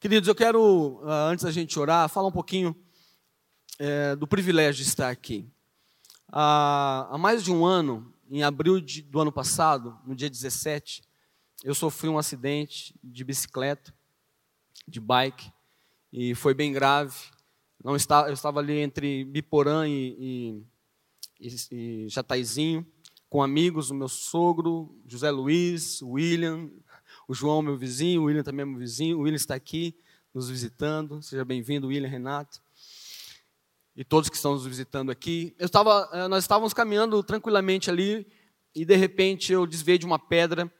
Queridos, eu quero, ah, antes da gente orar, falar um pouquinho é, do privilégio de estar aqui. Há, há mais de um ano, em abril de, do ano passado, no dia 17, eu sofri um acidente de bicicleta, de bike, e foi bem grave. Não estava, eu estava ali entre Biporã e, e, e Jataizinho, com amigos, o meu sogro, José Luiz, William, o João, meu vizinho, o William também é meu vizinho. O William está aqui nos visitando. Seja bem-vindo, William, Renato. E todos que estão nos visitando aqui. Eu estava, eh, nós estávamos caminhando tranquilamente ali e de repente eu desviei de uma pedra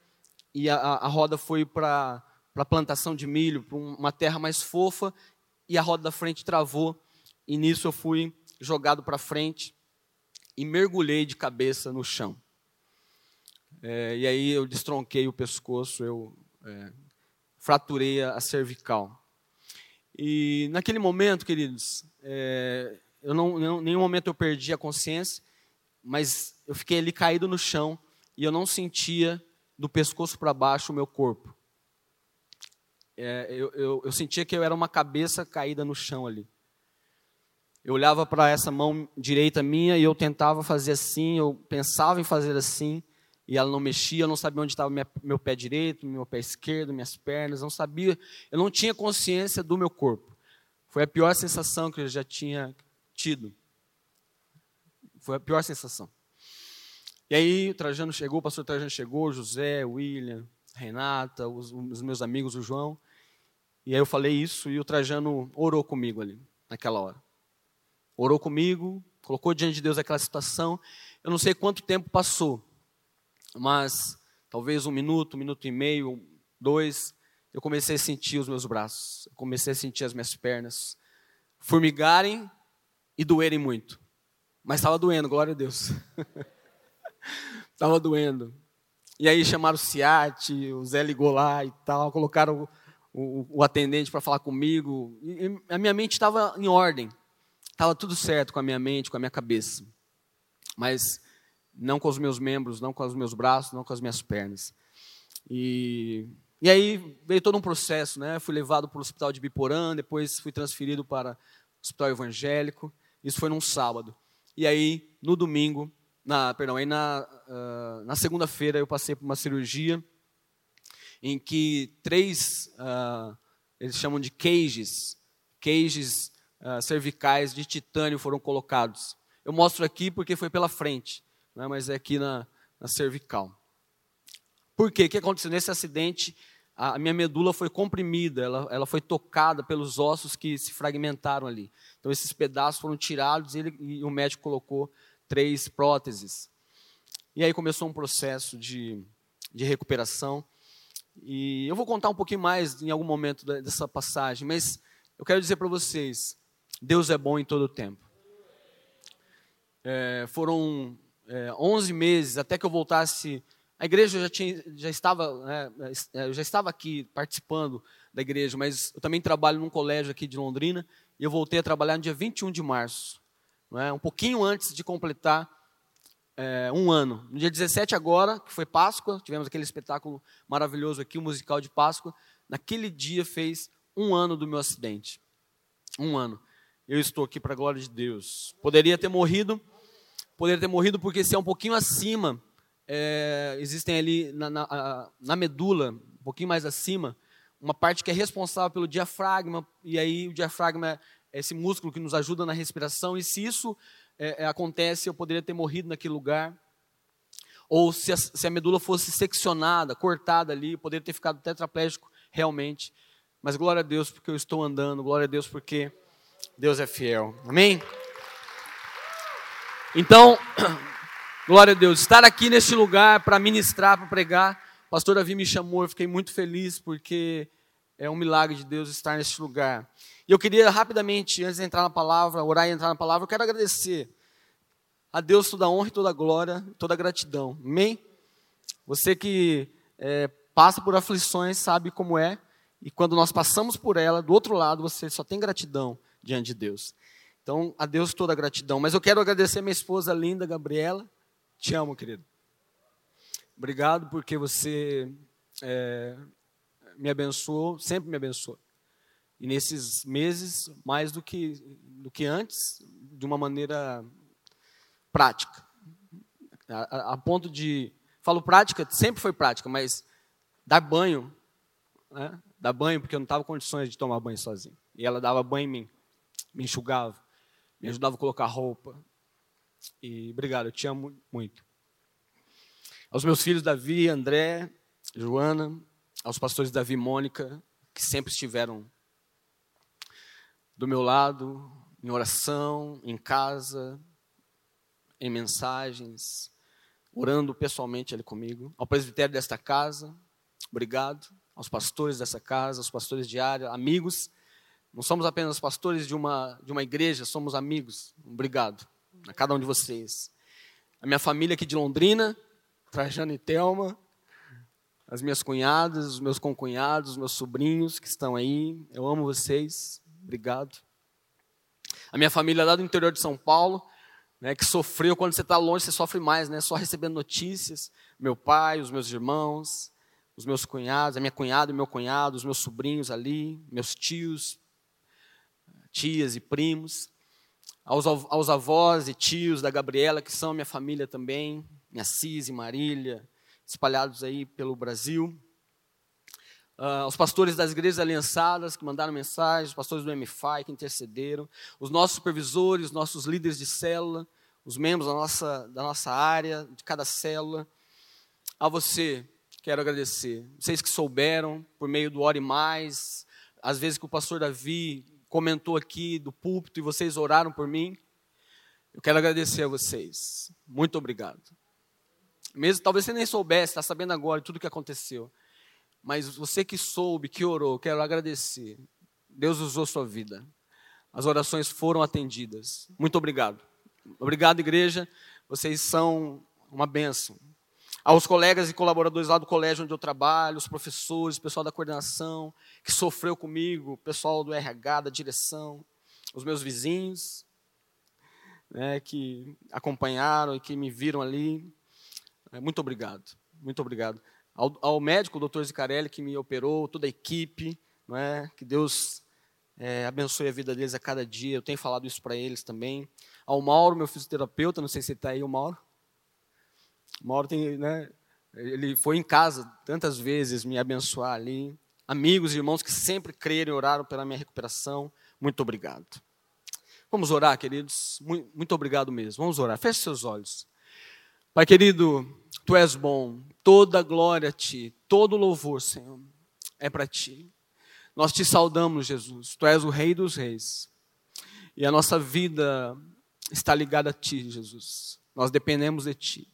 e a, a roda foi para a plantação de milho, para uma terra mais fofa e a roda da frente travou. E nisso eu fui jogado para frente e mergulhei de cabeça no chão. É, e aí eu destronquei o pescoço, eu é, fraturei a cervical. E naquele momento, queridos, é, eu não, em nenhum momento eu perdi a consciência, mas eu fiquei ali caído no chão e eu não sentia do pescoço para baixo o meu corpo. É, eu, eu, eu sentia que eu era uma cabeça caída no chão ali. Eu olhava para essa mão direita minha e eu tentava fazer assim, eu pensava em fazer assim, e ela não mexia, eu não sabia onde estava meu pé direito, meu pé esquerdo, minhas pernas, não sabia, eu não tinha consciência do meu corpo. Foi a pior sensação que eu já tinha tido. Foi a pior sensação. E aí o Trajano chegou, o pastor Trajano chegou, José, William, Renata, os, os meus amigos, o João. E aí eu falei isso e o Trajano orou comigo ali, naquela hora orou comigo, colocou diante de Deus aquela situação. Eu não sei quanto tempo passou, mas talvez um minuto, um minuto e meio, dois, eu comecei a sentir os meus braços, comecei a sentir as minhas pernas formigarem e doerem muito. Mas estava doendo, glória a Deus. Estava doendo. E aí chamaram o SIAT, o Zé ligou lá e tal, colocaram o, o, o atendente para falar comigo. E a minha mente estava em ordem. Estava tudo certo com a minha mente, com a minha cabeça. Mas não com os meus membros, não com os meus braços, não com as minhas pernas. E, e aí veio todo um processo, né? Fui levado para o hospital de Biporã, depois fui transferido para o hospital evangélico. Isso foi num sábado. E aí, no domingo, na, perdão, aí na, uh, na segunda-feira eu passei por uma cirurgia em que três, uh, eles chamam de cages, cages uh, cervicais de titânio foram colocados. Eu mostro aqui porque foi pela frente, né, mas é aqui na, na cervical. Por quê? O que aconteceu? Nesse acidente, a minha medula foi comprimida, ela, ela foi tocada pelos ossos que se fragmentaram ali. Então, esses pedaços foram tirados e, ele, e o médico colocou três próteses. E aí começou um processo de, de recuperação. E eu vou contar um pouquinho mais em algum momento dessa passagem, mas eu quero dizer para vocês Deus é bom em todo o tempo. É, foram é, 11 meses até que eu voltasse. A igreja já, tinha, já estava, né, é, eu já estava aqui participando da igreja, mas eu também trabalho num colégio aqui de Londrina e eu voltei a trabalhar no dia 21 de março, é? um pouquinho antes de completar é, um ano. No dia 17 agora, que foi Páscoa, tivemos aquele espetáculo maravilhoso aqui, o musical de Páscoa. Naquele dia fez um ano do meu acidente. Um ano eu estou aqui para a glória de Deus. Poderia ter morrido, poderia ter morrido porque se é um pouquinho acima, é, existem ali na, na, na, medula, um pouquinho mais acima, uma parte que é responsável pelo diafragma, e aí o diafragma é esse músculo que nos ajuda na respiração, e se isso é, é acontece, eu poderia ter morrido naquele lugar. Ou se a, se a medula fosse seccionada, cortada ali, eu poderia ter ficado tetraplégico realmente. Mas glória a Deus porque eu estou andando, glória a Deus porque Deus é fiel. Amém? Então, glória a Deus. Estar aqui neste lugar para ministrar, para pregar. O pastor Davi me chamou, eu fiquei muito feliz porque é um milagre de Deus estar neste lugar. E eu queria rapidamente, antes de entrar na palavra, orar e entrar na palavra, eu quero agradecer a Deus toda a honra e toda a glória, toda a gratidão. Amém? Você que é, passa por aflições sabe como é, e quando nós passamos por ela, do outro lado você só tem gratidão diante de Deus. Então, a Deus toda a gratidão. Mas eu quero agradecer minha esposa linda, Gabriela. Te amo, querido. Obrigado porque você é, me abençoou, sempre me abençoou. E nesses meses, mais do que, do que antes, de uma maneira prática. A, a, ponto de. Falo prática, sempre foi prática, mas dar banho, né? dar banho, porque eu não estava condições de tomar banho sozinho. E ela dava banho em mim, me enxugava, me ajudava a colocar roupa. E obrigado, eu te amo muito. Aos meus filhos Davi, André, Joana, aos pastores Davi e Mônica, que sempre estiveram do meu lado, em oração, em casa, em mensagens, orando pessoalmente ali comigo. Ao presbitério desta casa, obrigado. Aos pastores dessa casa, aos pastores área, amigos. Não somos apenas pastores de uma, de uma igreja, somos amigos. Obrigado a cada um de vocês. A minha família aqui de Londrina, Trajano e Thelma, as minhas cunhadas, os meus concunhados, os meus sobrinhos que estão aí. Eu amo vocês. Obrigado. A minha família lá do interior de São Paulo, né, que sofreu, quando você está longe, você sofre mais, né? Só recebendo notícias. Meu pai, os meus irmãos, os meus cunhados, a minha cunhada e meu cunhado, os meus sobrinhos ali, meus tios, tias e primos. Aos, aos avós e tios da Gabriela, que são minha família também, minha Cis e Marília, espalhados aí pelo Brasil. Uh, os pastores das igrejas aliançadas que mandaram mensagens, os pastores do MFI que intercederam, os nossos supervisores, os nossos líderes de célula, os membros da nossa, da nossa área, de cada célula. A você, quero agradecer. Vocês que souberam, por meio do Ore Mais, às vezes que o pastor Davi comentou aqui do púlpito e vocês oraram por mim. Eu quero agradecer a vocês. Muito obrigado. Mesmo talvez você nem soubesse, está sabendo agora tudo o que aconteceu. Mas você que soube, que orou, quero agradecer. Deus usou sua vida. As orações foram atendidas. Muito obrigado. Obrigado, igreja. Vocês são uma bênção. Aos colegas e colaboradores lá do colégio onde eu trabalho, os professores, o pessoal da coordenação, que sofreu comigo, o pessoal do RH, da direção, os meus vizinhos, né, que acompanharam e que me viram ali. Muito obrigado. Muito obrigado ao, ao médico, o doutor Zicarelli, que me operou, toda a equipe, não é? que Deus é, abençoe a vida deles a cada dia, eu tenho falado isso para eles também. Ao Mauro, meu fisioterapeuta, não sei se está aí, o Mauro. Mauro tem, né, ele foi em casa tantas vezes me abençoar ali. Amigos e irmãos que sempre creram e oraram pela minha recuperação, muito obrigado. Vamos orar, queridos? Muito obrigado mesmo. Vamos orar. Feche seus olhos. Pai querido, tu és bom, toda glória a ti, todo louvor, Senhor, é para ti. Nós te saudamos, Jesus, tu és o Rei dos Reis, e a nossa vida está ligada a ti, Jesus. Nós dependemos de ti,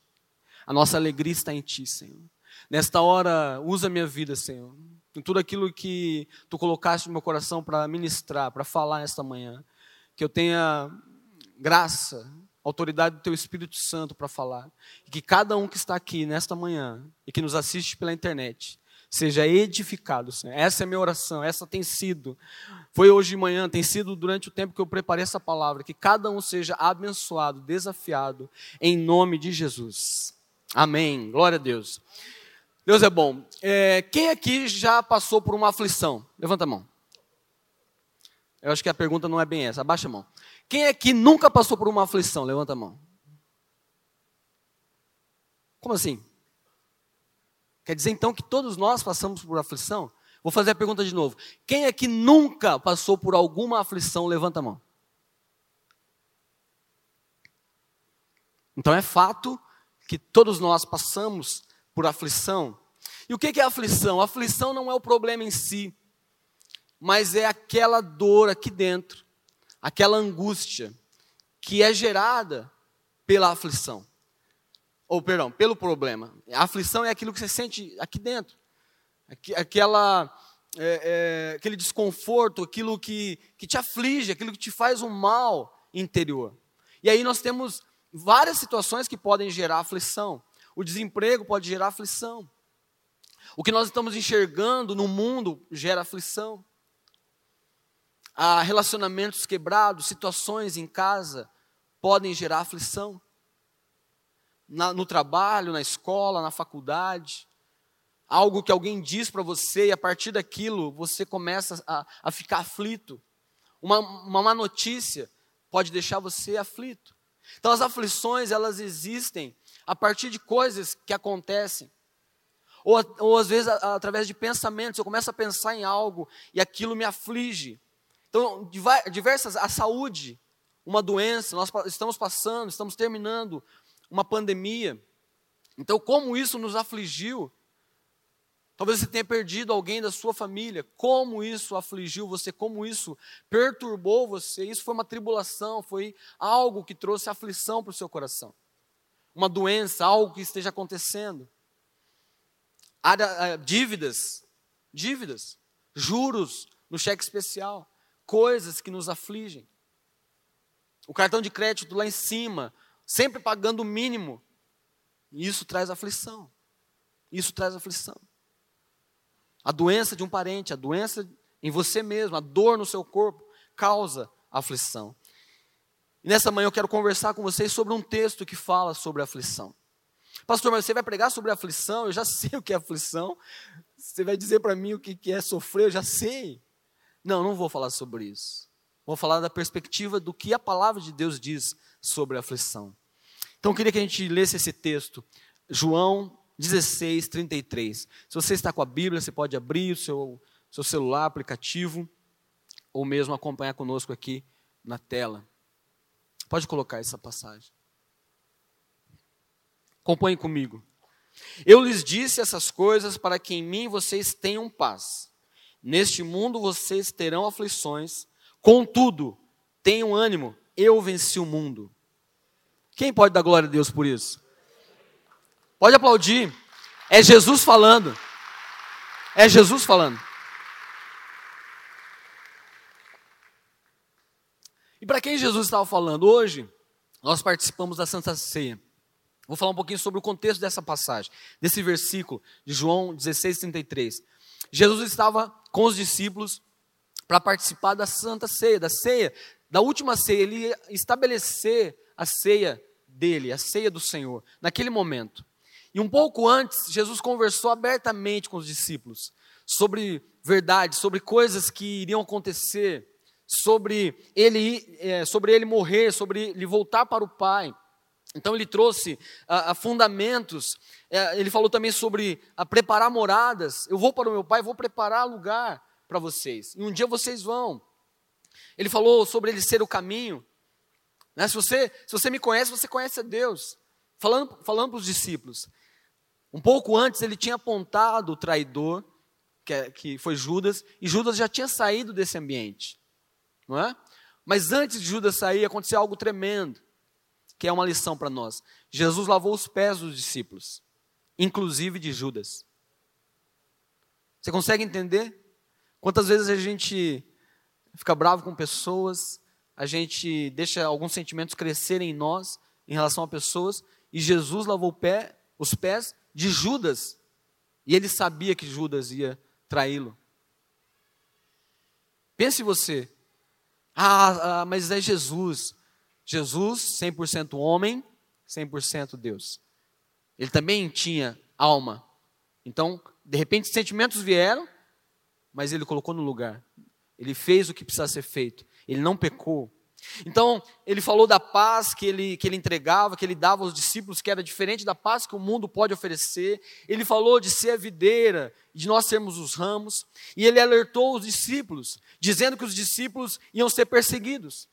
a nossa alegria está em ti, Senhor. Nesta hora, usa minha vida, Senhor, em tudo aquilo que tu colocaste no meu coração para ministrar, para falar esta manhã, que eu tenha graça autoridade do Teu Espírito Santo para falar. E que cada um que está aqui nesta manhã e que nos assiste pela internet seja edificado, Senhor. Essa é a minha oração, essa tem sido. Foi hoje de manhã, tem sido durante o tempo que eu preparei essa palavra. Que cada um seja abençoado, desafiado, em nome de Jesus. Amém. Glória a Deus. Deus é bom. É, quem aqui já passou por uma aflição? Levanta a mão. Eu acho que a pergunta não é bem essa. Abaixa a mão. Quem aqui nunca passou por uma aflição? Levanta a mão. Como assim? Quer dizer então que todos nós passamos por aflição? Vou fazer a pergunta de novo. Quem aqui nunca passou por alguma aflição? Levanta a mão. Então é fato que todos nós passamos por aflição. E o que é aflição? A aflição não é o problema em si, mas é aquela dor aqui dentro aquela angústia que é gerada pela aflição. Ou, perdão, pelo problema. A aflição é aquilo que você sente aqui dentro. Aquela, é, é, aquele desconforto, aquilo que, que te aflige, aquilo que te faz um mal interior. E aí nós temos várias situações que podem gerar aflição. O desemprego pode gerar aflição. O que nós estamos enxergando no mundo gera aflição a relacionamentos quebrados, situações em casa podem gerar aflição. Na, no trabalho, na escola, na faculdade. algo que alguém diz para você e a partir daquilo você começa a, a ficar aflito. Uma, uma má notícia pode deixar você aflito. Então as aflições, elas existem a partir de coisas que acontecem. Ou, ou às vezes através de pensamentos, eu começo a pensar em algo e aquilo me aflige. Então, diversas, a saúde, uma doença, nós estamos passando, estamos terminando uma pandemia. Então, como isso nos afligiu? Talvez você tenha perdido alguém da sua família. Como isso afligiu você? Como isso perturbou você? Isso foi uma tribulação, foi algo que trouxe aflição para o seu coração. Uma doença, algo que esteja acontecendo. Eh, dívidas, dívidas, juros no cheque especial, coisas que nos afligem. O cartão de crédito lá em cima, sempre pagando o mínimo. Isso traz aflição. Isso traz aflição. A doença de um parente, a doença em você mesmo, a dor no seu corpo, causa aflição. E nessa manhã eu quero conversar com vocês sobre um texto que fala sobre aflição. Pastor, mas você vai pregar sobre aflição? Eu já sei o que é aflição. Você vai dizer para mim o que é sofrer? Eu já sei. Não, não vou falar sobre isso. Vou falar da perspectiva do que a palavra de Deus diz sobre aflição. Então eu queria que a gente lesse esse texto, João 16, 33. Se você está com a Bíblia, você pode abrir o seu, seu celular, aplicativo, ou mesmo acompanhar conosco aqui na tela. Pode colocar essa passagem. Acompanhe comigo. Eu lhes disse essas coisas para que em mim vocês tenham paz. Neste mundo vocês terão aflições, contudo, tenham ânimo, eu venci o mundo. Quem pode dar glória a Deus por isso? Pode aplaudir. É Jesus falando. É Jesus falando. E para quem Jesus estava falando hoje, nós participamos da Santa Ceia. Vou falar um pouquinho sobre o contexto dessa passagem, desse versículo de João 16, 33. Jesus estava com os discípulos para participar da Santa Ceia, da ceia, da última ceia. Ele ia estabelecer a ceia dele, a ceia do Senhor, naquele momento. E um pouco antes, Jesus conversou abertamente com os discípulos sobre verdade, sobre coisas que iriam acontecer, sobre ele, é, sobre ele morrer, sobre ele voltar para o Pai. Então ele trouxe a, a fundamentos, é, ele falou também sobre a preparar moradas. Eu vou para o meu pai, vou preparar lugar para vocês. E um dia vocês vão. Ele falou sobre ele ser o caminho. Né? Se, você, se você me conhece, você conhece a Deus. Falando, falando para os discípulos. Um pouco antes ele tinha apontado o traidor, que, é, que foi Judas, e Judas já tinha saído desse ambiente. Não é? Mas antes de Judas sair, aconteceu algo tremendo que é uma lição para nós. Jesus lavou os pés dos discípulos, inclusive de Judas. Você consegue entender? Quantas vezes a gente fica bravo com pessoas, a gente deixa alguns sentimentos crescerem em nós em relação a pessoas, e Jesus lavou pé, os pés de Judas, e ele sabia que Judas ia traí-lo. Pense você, ah, ah, mas é Jesus. Jesus, 100% homem, 100% Deus. Ele também tinha alma. Então, de repente, sentimentos vieram, mas ele colocou no lugar. Ele fez o que precisava ser feito. Ele não pecou. Então, ele falou da paz que ele, que ele entregava, que ele dava aos discípulos, que era diferente da paz que o mundo pode oferecer. Ele falou de ser a videira, de nós sermos os ramos. E ele alertou os discípulos, dizendo que os discípulos iam ser perseguidos.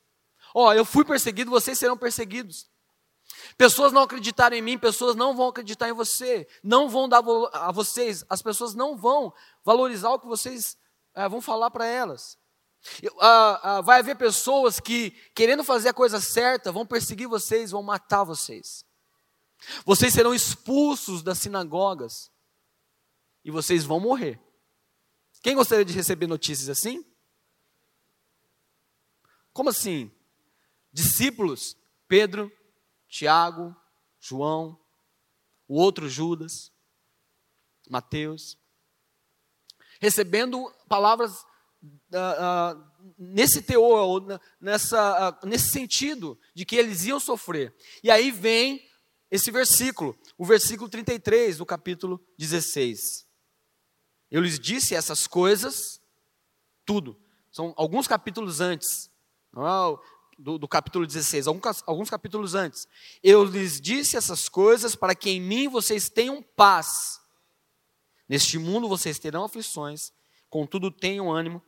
Ó, oh, eu fui perseguido, vocês serão perseguidos. Pessoas não acreditaram em mim, pessoas não vão acreditar em você, não vão dar a vocês, as pessoas não vão valorizar o que vocês é, vão falar para elas. Ah, ah, vai haver pessoas que, querendo fazer a coisa certa, vão perseguir vocês, vão matar vocês. Vocês serão expulsos das sinagogas e vocês vão morrer. Quem gostaria de receber notícias assim? Como assim? discípulos, Pedro, Tiago, João, o outro Judas, Mateus, recebendo palavras nesse teor, nessa, uh, nesse sentido, de que eles iam sofrer. E aí vem esse versículo, o versículo 33 do capítulo 16. Eu lhes disse essas coisas, tudo. São alguns capítulos antes, é do, do capítulo 16, alguns, alguns capítulos antes. Eu lhes disse essas coisas para que em mim vocês tenham paz. Neste mundo vocês terão aflições, contudo tenham ânimo,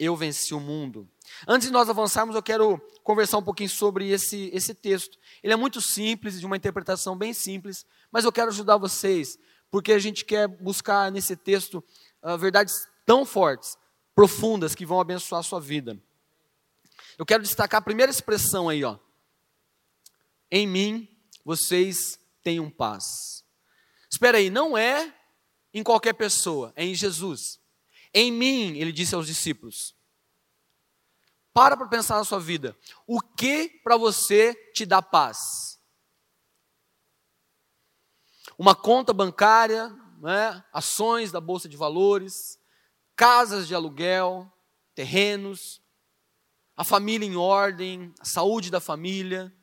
eu venci o mundo. Antes de nós avançarmos, eu quero conversar um pouquinho sobre esse, esse texto. Ele é muito simples, de uma interpretação bem simples, mas eu quero ajudar vocês, porque a gente quer buscar nesse texto uh, verdades tão fortes, profundas, que vão abençoar a sua vida. Eu quero destacar a primeira expressão aí, ó. Em mim vocês tenham paz. Espera aí, não é em qualquer pessoa, é em Jesus. Em mim, ele disse aos discípulos. Para para pensar na sua vida. O que para você te dá paz? Uma conta bancária, né? ações da bolsa de valores, casas de aluguel, terrenos, a família em ordem, a saúde da família,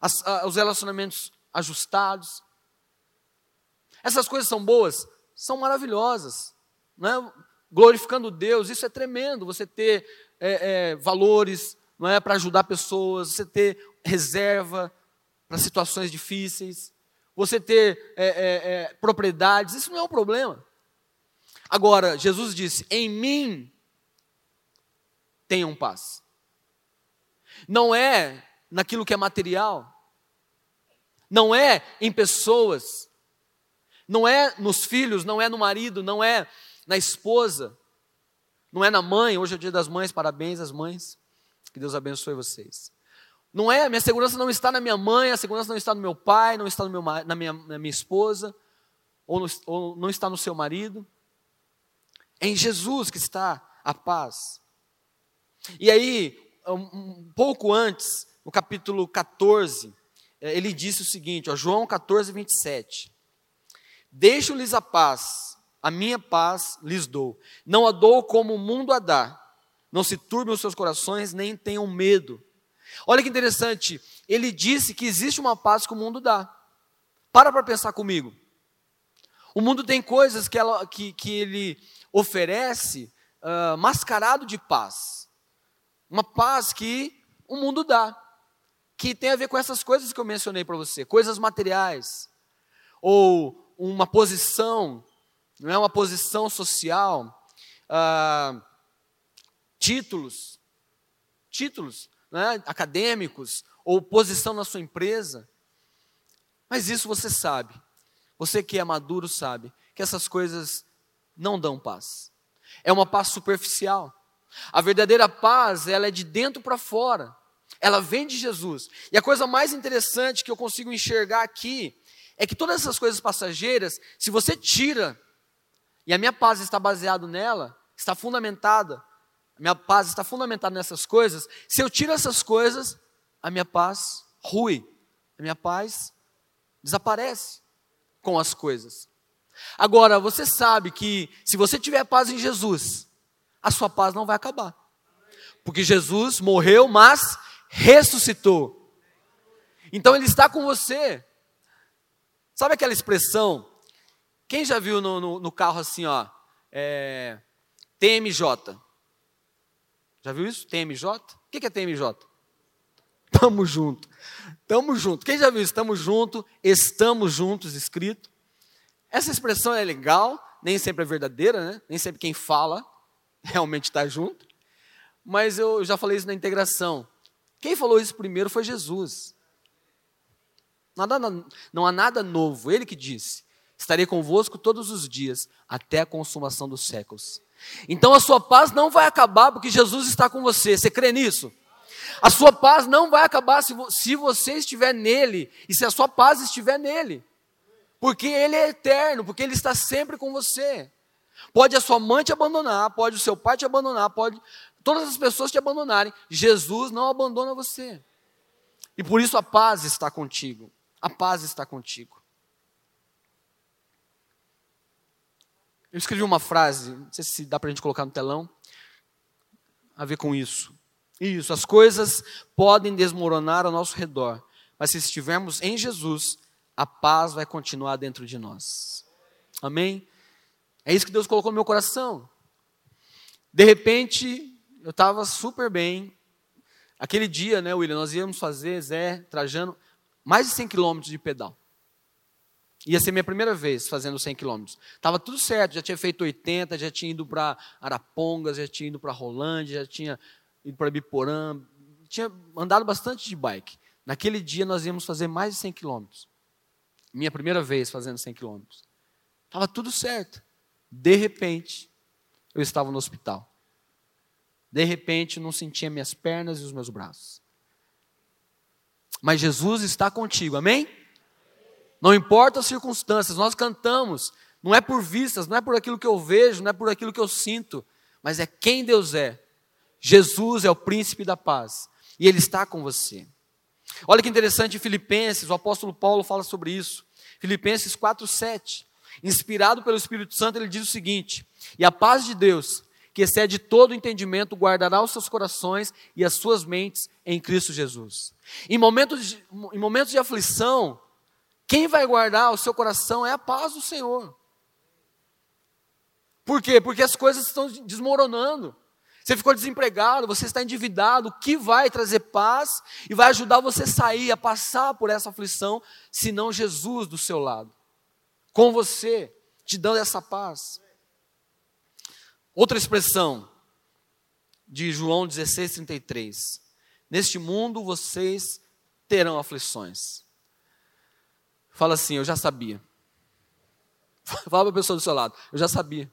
as, a, os relacionamentos ajustados. Essas coisas são boas? São maravilhosas. Né? Glorificando Deus, isso é tremendo. Você ter é, é, valores não é, para ajudar pessoas, você ter reserva para situações difíceis, você ter é, é, é, propriedades, isso não é um problema. Agora, Jesus disse: em mim tenham paz. Não é naquilo que é material, não é em pessoas, não é nos filhos, não é no marido, não é na esposa, não é na mãe, hoje é o dia das mães, parabéns às mães. Que Deus abençoe vocês. Não é, minha segurança não está na minha mãe, a segurança não está no meu pai, não está meu, na, minha, na minha esposa, ou, no, ou não está no seu marido. É em Jesus que está a paz. E aí, um, pouco antes, no capítulo 14, eh, ele disse o seguinte, ó, João 14, 27. Deixo-lhes a paz, a minha paz lhes dou. Não a dou como o mundo a dá. Não se turbem os seus corações, nem tenham medo. Olha que interessante, ele disse que existe uma paz que o mundo dá. Para para pensar comigo. O mundo tem coisas que, ela, que, que ele oferece uh, mascarado de paz. Uma paz que o mundo dá. Que tem a ver com essas coisas que eu mencionei para você, coisas materiais. Ou uma posição não é uma posição social, ah, títulos, títulos né, acadêmicos, ou posição na sua empresa. Mas isso você sabe, você que é maduro sabe, que essas coisas não dão paz. É uma paz superficial. A verdadeira paz, ela é de dentro para fora. Ela vem de Jesus. E a coisa mais interessante que eu consigo enxergar aqui é que todas essas coisas passageiras, se você tira e a minha paz está baseada nela, está fundamentada, a minha paz está fundamentada nessas coisas, se eu tiro essas coisas, a minha paz rui, a minha paz desaparece com as coisas. Agora, você sabe que se você tiver paz em Jesus, a sua paz não vai acabar. Porque Jesus morreu, mas ressuscitou. Então ele está com você. Sabe aquela expressão quem já viu no, no, no carro assim, ó, é, TMJ? Já viu isso? TMJ? O que é TMJ? Tamo junto. Tamo junto. Quem já viu isso? Tamo junto, estamos juntos, escrito. Essa expressão é legal, nem sempre é verdadeira, né? Nem sempre quem fala realmente está junto. Mas eu já falei isso na integração. Quem falou isso primeiro foi Jesus. Nada, não há nada novo, ele que disse. Estarei convosco todos os dias, até a consumação dos séculos. Então a sua paz não vai acabar porque Jesus está com você. Você crê nisso? A sua paz não vai acabar se, se você estiver nele e se a sua paz estiver nele. Porque ele é eterno, porque ele está sempre com você. Pode a sua mãe te abandonar, pode o seu pai te abandonar, pode todas as pessoas te abandonarem. Jesus não abandona você. E por isso a paz está contigo. A paz está contigo. Eu escrevi uma frase, não sei se dá para a gente colocar no telão, a ver com isso. Isso, as coisas podem desmoronar ao nosso redor, mas se estivermos em Jesus, a paz vai continuar dentro de nós. Amém? É isso que Deus colocou no meu coração. De repente, eu estava super bem. Aquele dia, né, William, nós íamos fazer, Zé, Trajano, mais de 100 quilômetros de pedal. Ia ser minha primeira vez fazendo 100 quilômetros. Estava tudo certo, já tinha feito 80, já tinha ido para Arapongas, já tinha ido para Rolândia, já tinha ido para Biporã, tinha andado bastante de bike. Naquele dia nós íamos fazer mais de 100 quilômetros. Minha primeira vez fazendo 100 quilômetros. Estava tudo certo. De repente, eu estava no hospital. De repente, não sentia minhas pernas e os meus braços. Mas Jesus está contigo, amém? Não importa as circunstâncias, nós cantamos, não é por vistas, não é por aquilo que eu vejo, não é por aquilo que eu sinto, mas é quem Deus é. Jesus é o príncipe da paz e ele está com você. Olha que interessante, Filipenses, o apóstolo Paulo fala sobre isso. Filipenses 4:7. Inspirado pelo Espírito Santo, ele diz o seguinte: "E a paz de Deus, que excede todo entendimento, guardará os seus corações e as suas mentes em Cristo Jesus." Em momentos de, em momentos de aflição, quem vai guardar o seu coração é a paz do Senhor. Por quê? Porque as coisas estão desmoronando. Você ficou desempregado, você está endividado. O que vai trazer paz e vai ajudar você a sair, a passar por essa aflição, senão Jesus do seu lado, com você, te dando essa paz? Outra expressão de João 16,33: Neste mundo vocês terão aflições. Fala assim, eu já sabia. Fala para a pessoa do seu lado, eu já sabia.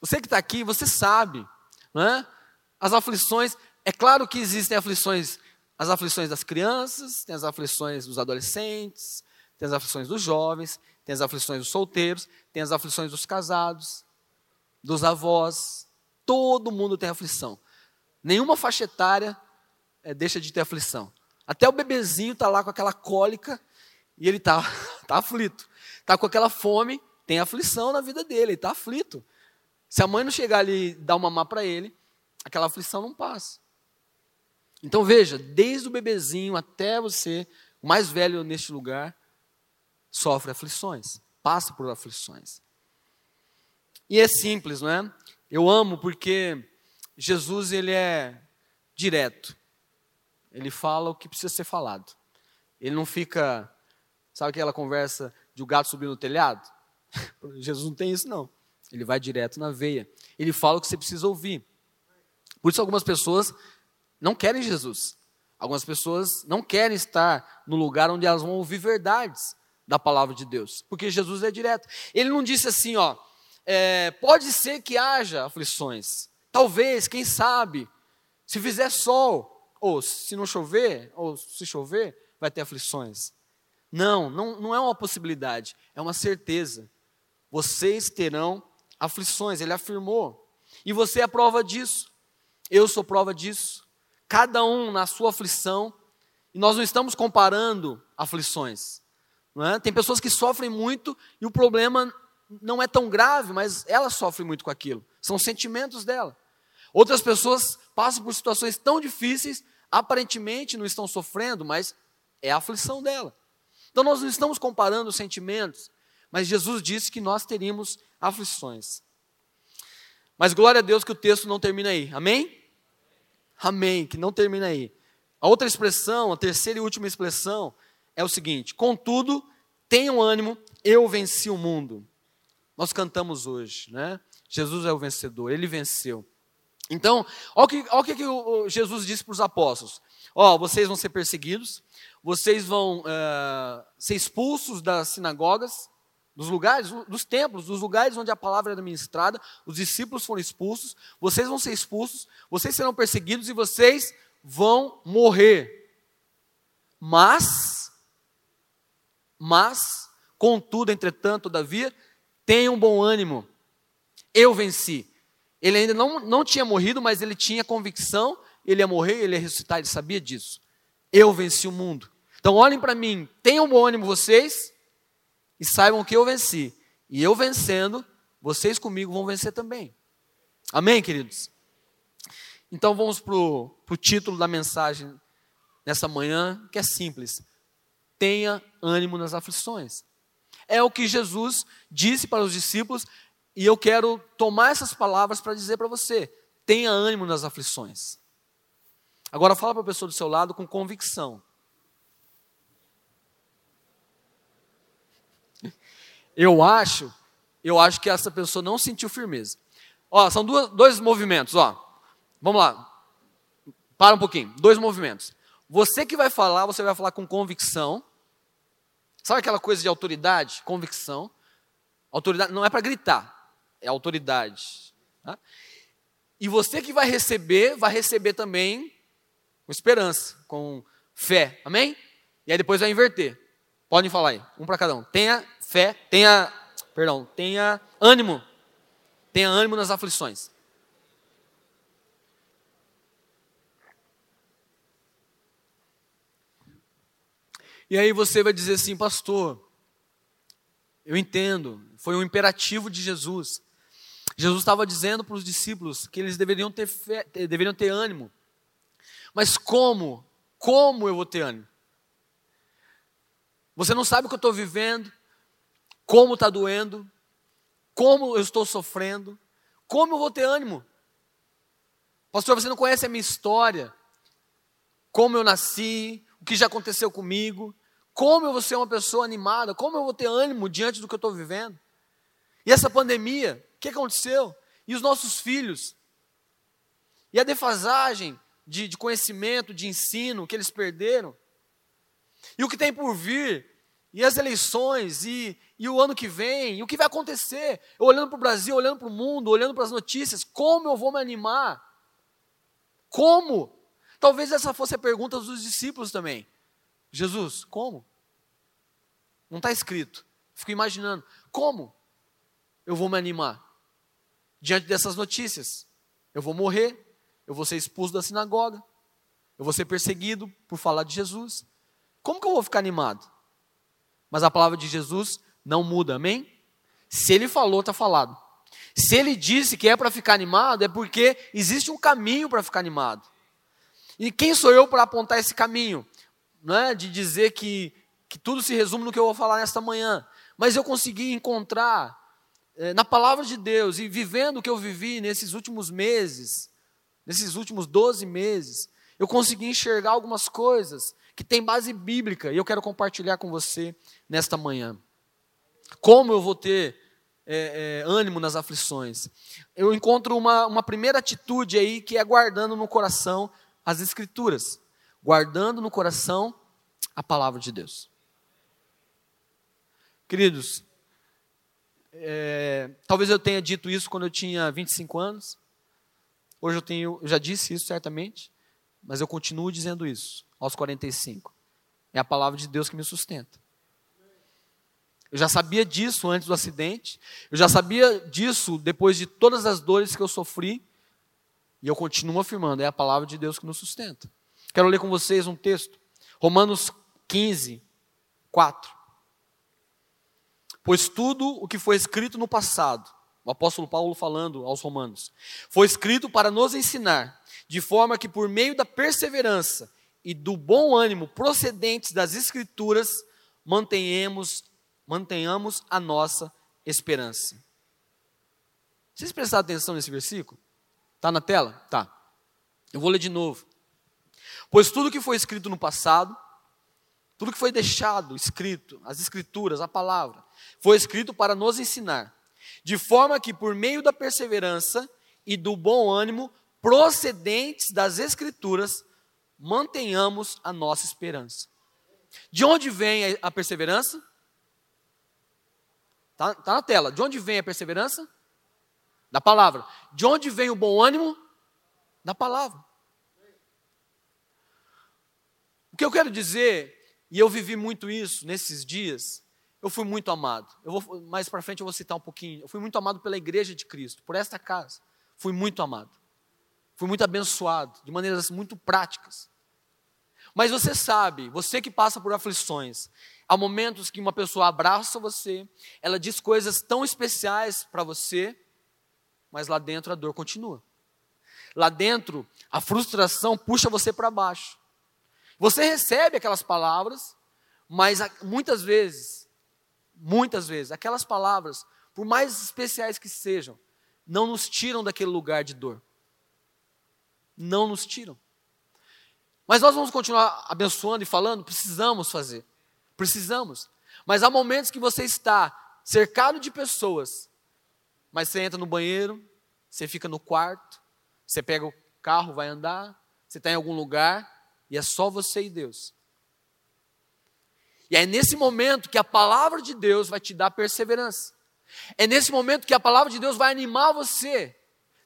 Você que está aqui, você sabe, não é? As aflições, é claro que existem aflições, as aflições das crianças, tem as aflições dos adolescentes, tem as aflições dos jovens, tem as aflições dos solteiros, tem as aflições dos casados, dos avós. Todo mundo tem aflição. Nenhuma faixa etária é, deixa de ter aflição. Até o bebezinho está lá com aquela cólica e ele está tá aflito. Está com aquela fome, tem aflição na vida dele, ele está aflito. Se a mãe não chegar ali e dar uma má para ele, aquela aflição não passa. Então veja, desde o bebezinho até você, o mais velho neste lugar, sofre aflições, passa por aflições. E é simples, não é? Eu amo porque Jesus ele é direto. Ele fala o que precisa ser falado. Ele não fica, sabe aquela conversa de o gato subir no telhado? Jesus não tem isso não. Ele vai direto na veia. Ele fala o que você precisa ouvir. Por isso algumas pessoas não querem Jesus. Algumas pessoas não querem estar no lugar onde elas vão ouvir verdades da palavra de Deus, porque Jesus é direto. Ele não disse assim, ó, é, pode ser que haja aflições, talvez, quem sabe, se fizer sol, ou se não chover, ou se chover, vai ter aflições. Não, não, não é uma possibilidade, é uma certeza. Vocês terão aflições, ele afirmou. E você é prova disso. Eu sou prova disso. Cada um na sua aflição. E nós não estamos comparando aflições. É? Tem pessoas que sofrem muito e o problema não é tão grave, mas ela sofre muito com aquilo. São sentimentos dela. Outras pessoas passam por situações tão difíceis aparentemente não estão sofrendo, mas é a aflição dela. Então nós não estamos comparando os sentimentos, mas Jesus disse que nós teríamos aflições. Mas glória a Deus que o texto não termina aí. Amém? Amém, que não termina aí. A outra expressão, a terceira e última expressão é o seguinte: contudo, tenham ânimo, eu venci o mundo. Nós cantamos hoje, né? Jesus é o vencedor, ele venceu. Então, olha o que, olha o que Jesus disse para os apóstolos: Ó, vocês vão ser perseguidos, vocês vão uh, ser expulsos das sinagogas, dos lugares, dos templos, dos lugares onde a palavra era ministrada, os discípulos foram expulsos, vocês vão ser expulsos, vocês serão perseguidos e vocês vão morrer. Mas, mas, contudo, entretanto, todavia, tenham bom ânimo. Eu venci. Ele ainda não, não tinha morrido, mas ele tinha convicção, ele ia morrer, ele ia ressuscitar, ele sabia disso. Eu venci o mundo. Então olhem para mim, tenham bom ânimo vocês e saibam que eu venci. E eu vencendo, vocês comigo vão vencer também. Amém, queridos? Então vamos para o título da mensagem nessa manhã, que é simples. Tenha ânimo nas aflições. É o que Jesus disse para os discípulos, e eu quero tomar essas palavras para dizer para você: tenha ânimo nas aflições. Agora fala para a pessoa do seu lado com convicção. Eu acho, eu acho que essa pessoa não sentiu firmeza. Ó, são duas, dois movimentos, ó. Vamos lá. Para um pouquinho. Dois movimentos. Você que vai falar, você vai falar com convicção. Sabe aquela coisa de autoridade? Convicção. Autoridade não é para gritar, é autoridade. Tá? E você que vai receber, vai receber também com esperança, com fé. Amém? E aí depois vai inverter. Podem falar aí, um para cada um. Tenha fé, tenha, perdão, tenha ânimo. Tenha ânimo nas aflições. E aí você vai dizer assim, pastor, eu entendo, foi um imperativo de Jesus. Jesus estava dizendo para os discípulos que eles deveriam ter fé, deveriam ter ânimo. Mas como? Como eu vou ter ânimo? Você não sabe o que eu estou vivendo, como está doendo, como eu estou sofrendo, como eu vou ter ânimo? Pastor, você não conhece a minha história, como eu nasci, o que já aconteceu comigo, como eu vou ser uma pessoa animada, como eu vou ter ânimo diante do que eu estou vivendo. E essa pandemia, que aconteceu? E os nossos filhos? E a defasagem de, de conhecimento, de ensino que eles perderam? E o que tem por vir? E as eleições? E, e o ano que vem? E o que vai acontecer? Eu olhando para o Brasil, olhando para o mundo, olhando para as notícias, como eu vou me animar? Como? Talvez essa fosse a pergunta dos discípulos também. Jesus, como? Não está escrito. Fico imaginando, como eu vou me animar diante dessas notícias? Eu vou morrer, eu vou ser expulso da sinagoga, eu vou ser perseguido por falar de Jesus. Como que eu vou ficar animado? Mas a palavra de Jesus não muda, amém? Se ele falou, está falado. Se ele disse que é para ficar animado, é porque existe um caminho para ficar animado. E quem sou eu para apontar esse caminho? Não é de dizer que, que tudo se resume no que eu vou falar nesta manhã. Mas eu consegui encontrar na palavra de Deus e vivendo o que eu vivi nesses últimos meses, nesses últimos 12 meses, eu consegui enxergar algumas coisas que têm base bíblica e eu quero compartilhar com você nesta manhã. Como eu vou ter é, é, ânimo nas aflições? Eu encontro uma, uma primeira atitude aí que é guardando no coração as Escrituras, guardando no coração a palavra de Deus. Queridos, é, talvez eu tenha dito isso quando eu tinha 25 anos, hoje eu, tenho, eu já disse isso certamente, mas eu continuo dizendo isso aos 45. É a palavra de Deus que me sustenta. Eu já sabia disso antes do acidente, eu já sabia disso depois de todas as dores que eu sofri, e eu continuo afirmando, é a palavra de Deus que nos sustenta. Quero ler com vocês um texto, Romanos 15, 4. Pois tudo o que foi escrito no passado, o apóstolo Paulo falando aos Romanos, foi escrito para nos ensinar, de forma que por meio da perseverança e do bom ânimo procedentes das Escrituras, mantenhamos, mantenhamos a nossa esperança. Vocês prestaram atenção nesse versículo? Está na tela? Tá. Eu vou ler de novo. Pois tudo que foi escrito no passado, tudo que foi deixado escrito, as escrituras, a palavra, foi escrito para nos ensinar, de forma que por meio da perseverança e do bom ânimo procedentes das escrituras, mantenhamos a nossa esperança. De onde vem a perseverança? Está tá na tela. De onde vem a perseverança? Da palavra. De onde vem o bom ânimo? Da palavra. O que eu quero dizer, e eu vivi muito isso nesses dias, eu fui muito amado. Eu vou, mais para frente eu vou citar um pouquinho. Eu fui muito amado pela igreja de Cristo, por esta casa. Fui muito amado. Fui muito abençoado, de maneiras muito práticas. Mas você sabe, você que passa por aflições, há momentos que uma pessoa abraça você, ela diz coisas tão especiais para você, mas lá dentro a dor continua. Lá dentro, a frustração puxa você para baixo. Você recebe aquelas palavras, mas muitas vezes muitas vezes, aquelas palavras, por mais especiais que sejam, não nos tiram daquele lugar de dor. Não nos tiram. Mas nós vamos continuar abençoando e falando, precisamos fazer. Precisamos. Mas há momentos que você está cercado de pessoas, mas você entra no banheiro, você fica no quarto, você pega o carro, vai andar, você está em algum lugar e é só você e Deus. E é nesse momento que a palavra de Deus vai te dar perseverança. É nesse momento que a palavra de Deus vai animar você,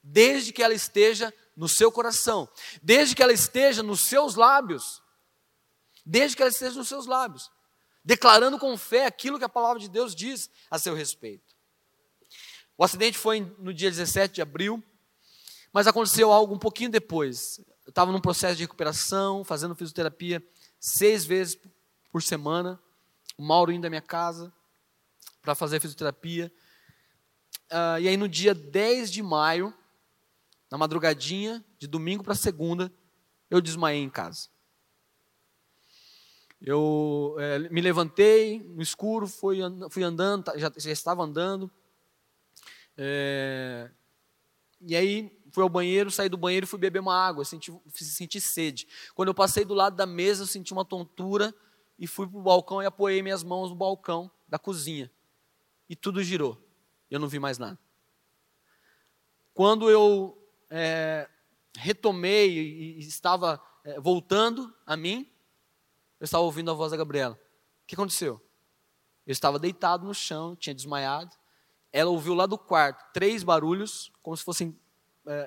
desde que ela esteja no seu coração, desde que ela esteja nos seus lábios, desde que ela esteja nos seus lábios, declarando com fé aquilo que a palavra de Deus diz a seu respeito. O acidente foi no dia 17 de abril, mas aconteceu algo um pouquinho depois. Eu estava num processo de recuperação, fazendo fisioterapia seis vezes por semana, o Mauro indo da minha casa para fazer fisioterapia. Uh, e aí no dia 10 de maio, na madrugadinha, de domingo para segunda, eu desmaiei em casa. Eu é, me levantei no escuro, fui, fui andando, tá, já, já estava andando. É, e aí fui ao banheiro, saí do banheiro e fui beber uma água, senti, senti sede. Quando eu passei do lado da mesa, eu senti uma tontura e fui para o balcão e apoiei minhas mãos no balcão da cozinha. E tudo girou. Eu não vi mais nada. Quando eu é, retomei e, estava é, voltando a mim, eu estava ouvindo a voz da Gabriela. O que aconteceu? Eu estava deitado no chão, tinha desmaiado. Ela ouviu lá do quarto três barulhos, como se fossem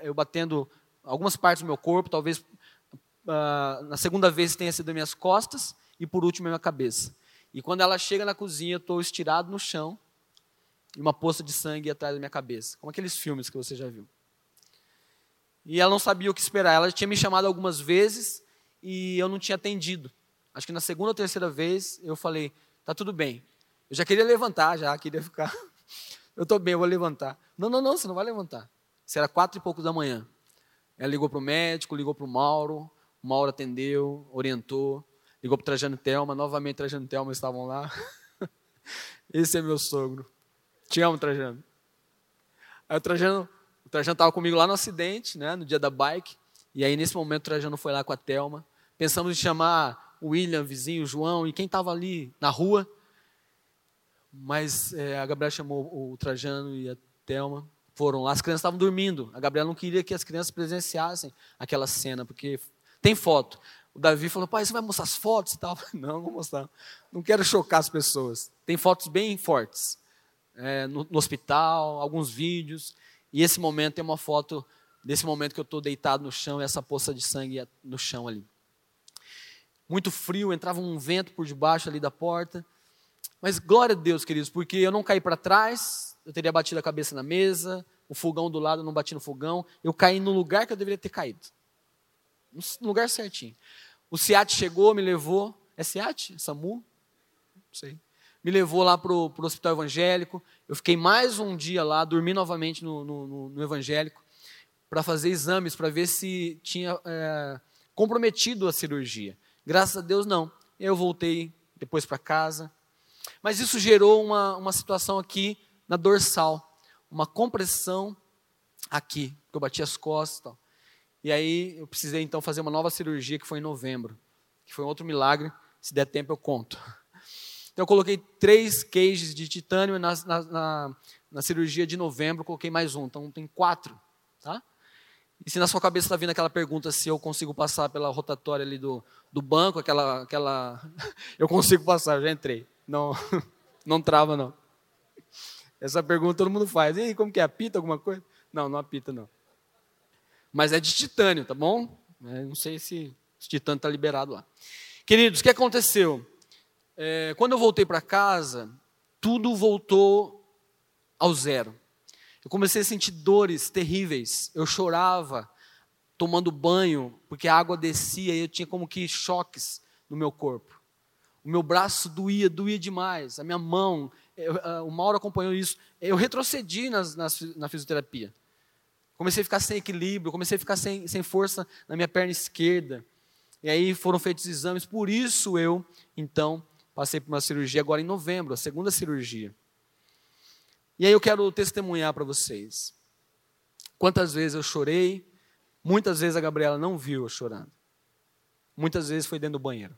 eu batendo algumas partes do meu corpo, talvez uh, na segunda vez tenha sido as minhas costas e por último a minha cabeça. E quando ela chega na cozinha, eu estou estirado no chão e uma poça de sangue atrás da minha cabeça, como aqueles filmes que você já viu. E ela não sabia o que esperar. Ela tinha me chamado algumas vezes e eu não tinha atendido. Acho que na segunda ou terceira vez eu falei: tá tudo bem. Eu já queria levantar, já queria ficar. Eu estou bem, eu vou levantar. Não, não, não, você não vai levantar. Isso era quatro e pouco da manhã. Ela ligou para o médico, ligou para o Mauro. O Mauro atendeu, orientou. Ligou para Trajano e Thelma. Novamente, Trajano e Thelma estavam lá. Esse é meu sogro. Te amo, Trajano. Aí o Trajano o Trajano estava comigo lá no acidente, né, no dia da bike. E aí, nesse momento, o Trajano foi lá com a Thelma. Pensamos em chamar o William, vizinho, o João e quem estava ali na rua. Mas é, a Gabriela chamou o Trajano e a Thelma. Foram lá. As crianças estavam dormindo. A Gabriela não queria que as crianças presenciassem aquela cena, porque tem foto. O Davi falou, pai, você vai mostrar as fotos e tal? Não, vou mostrar. Não quero chocar as pessoas. Tem fotos bem fortes. É, no, no, hospital, alguns vídeos. E esse momento tem uma foto desse momento que eu estou deitado no chão e essa poça de sangue no chão ali. Muito frio, entrava um vento por debaixo ali da porta. Mas glória a Deus, queridos, porque eu não caí para trás, eu teria batido a cabeça na mesa, o fogão do lado eu não bati no fogão, eu caí no lugar que eu deveria ter caído. No lugar certinho. O SEAT chegou, me levou. É SEAT? SAMU? Não sei me levou lá para o hospital evangélico. Eu fiquei mais um dia lá, dormi novamente no, no, no evangélico, para fazer exames, para ver se tinha é, comprometido a cirurgia. Graças a Deus, não. Eu voltei depois para casa. Mas isso gerou uma, uma situação aqui na dorsal, uma compressão aqui, que eu bati as costas e tal. E aí eu precisei então fazer uma nova cirurgia que foi em novembro, que foi um outro milagre. Se der tempo eu conto. Então eu coloquei três cages de titânio na, na, na, na cirurgia de novembro, coloquei mais um. Então tem quatro. Tá? E se na sua cabeça está vindo aquela pergunta se eu consigo passar pela rotatória ali do, do banco, aquela, aquela. Eu consigo passar, eu já entrei. Não, não trava, não. Essa pergunta todo mundo faz. E aí, como que é? Apita alguma coisa? Não, não apita, não. Mas é de titânio, tá bom? É, não sei se o titânio está liberado lá. Queridos, o que aconteceu? é, quando eu voltei para casa, tudo voltou ao zero. Eu comecei a sentir dores terríveis. Eu chorava tomando banho, porque a água descia e eu tinha como que choques no meu corpo. O meu braço doía, doía demais. A minha mão, eu, uh, o Mauro acompanhou isso. Eu retrocedi nas, nas, na fisioterapia. Comecei a ficar sem equilíbrio, comecei a ficar sem, sem força na minha perna esquerda. E aí foram feitos exames, por isso eu, então, Passei por uma cirurgia agora em novembro, a segunda cirurgia. E aí eu quero testemunhar para vocês. Quantas vezes eu chorei, muitas vezes a Gabriela não viu eu chorando. Muitas vezes foi dentro do banheiro.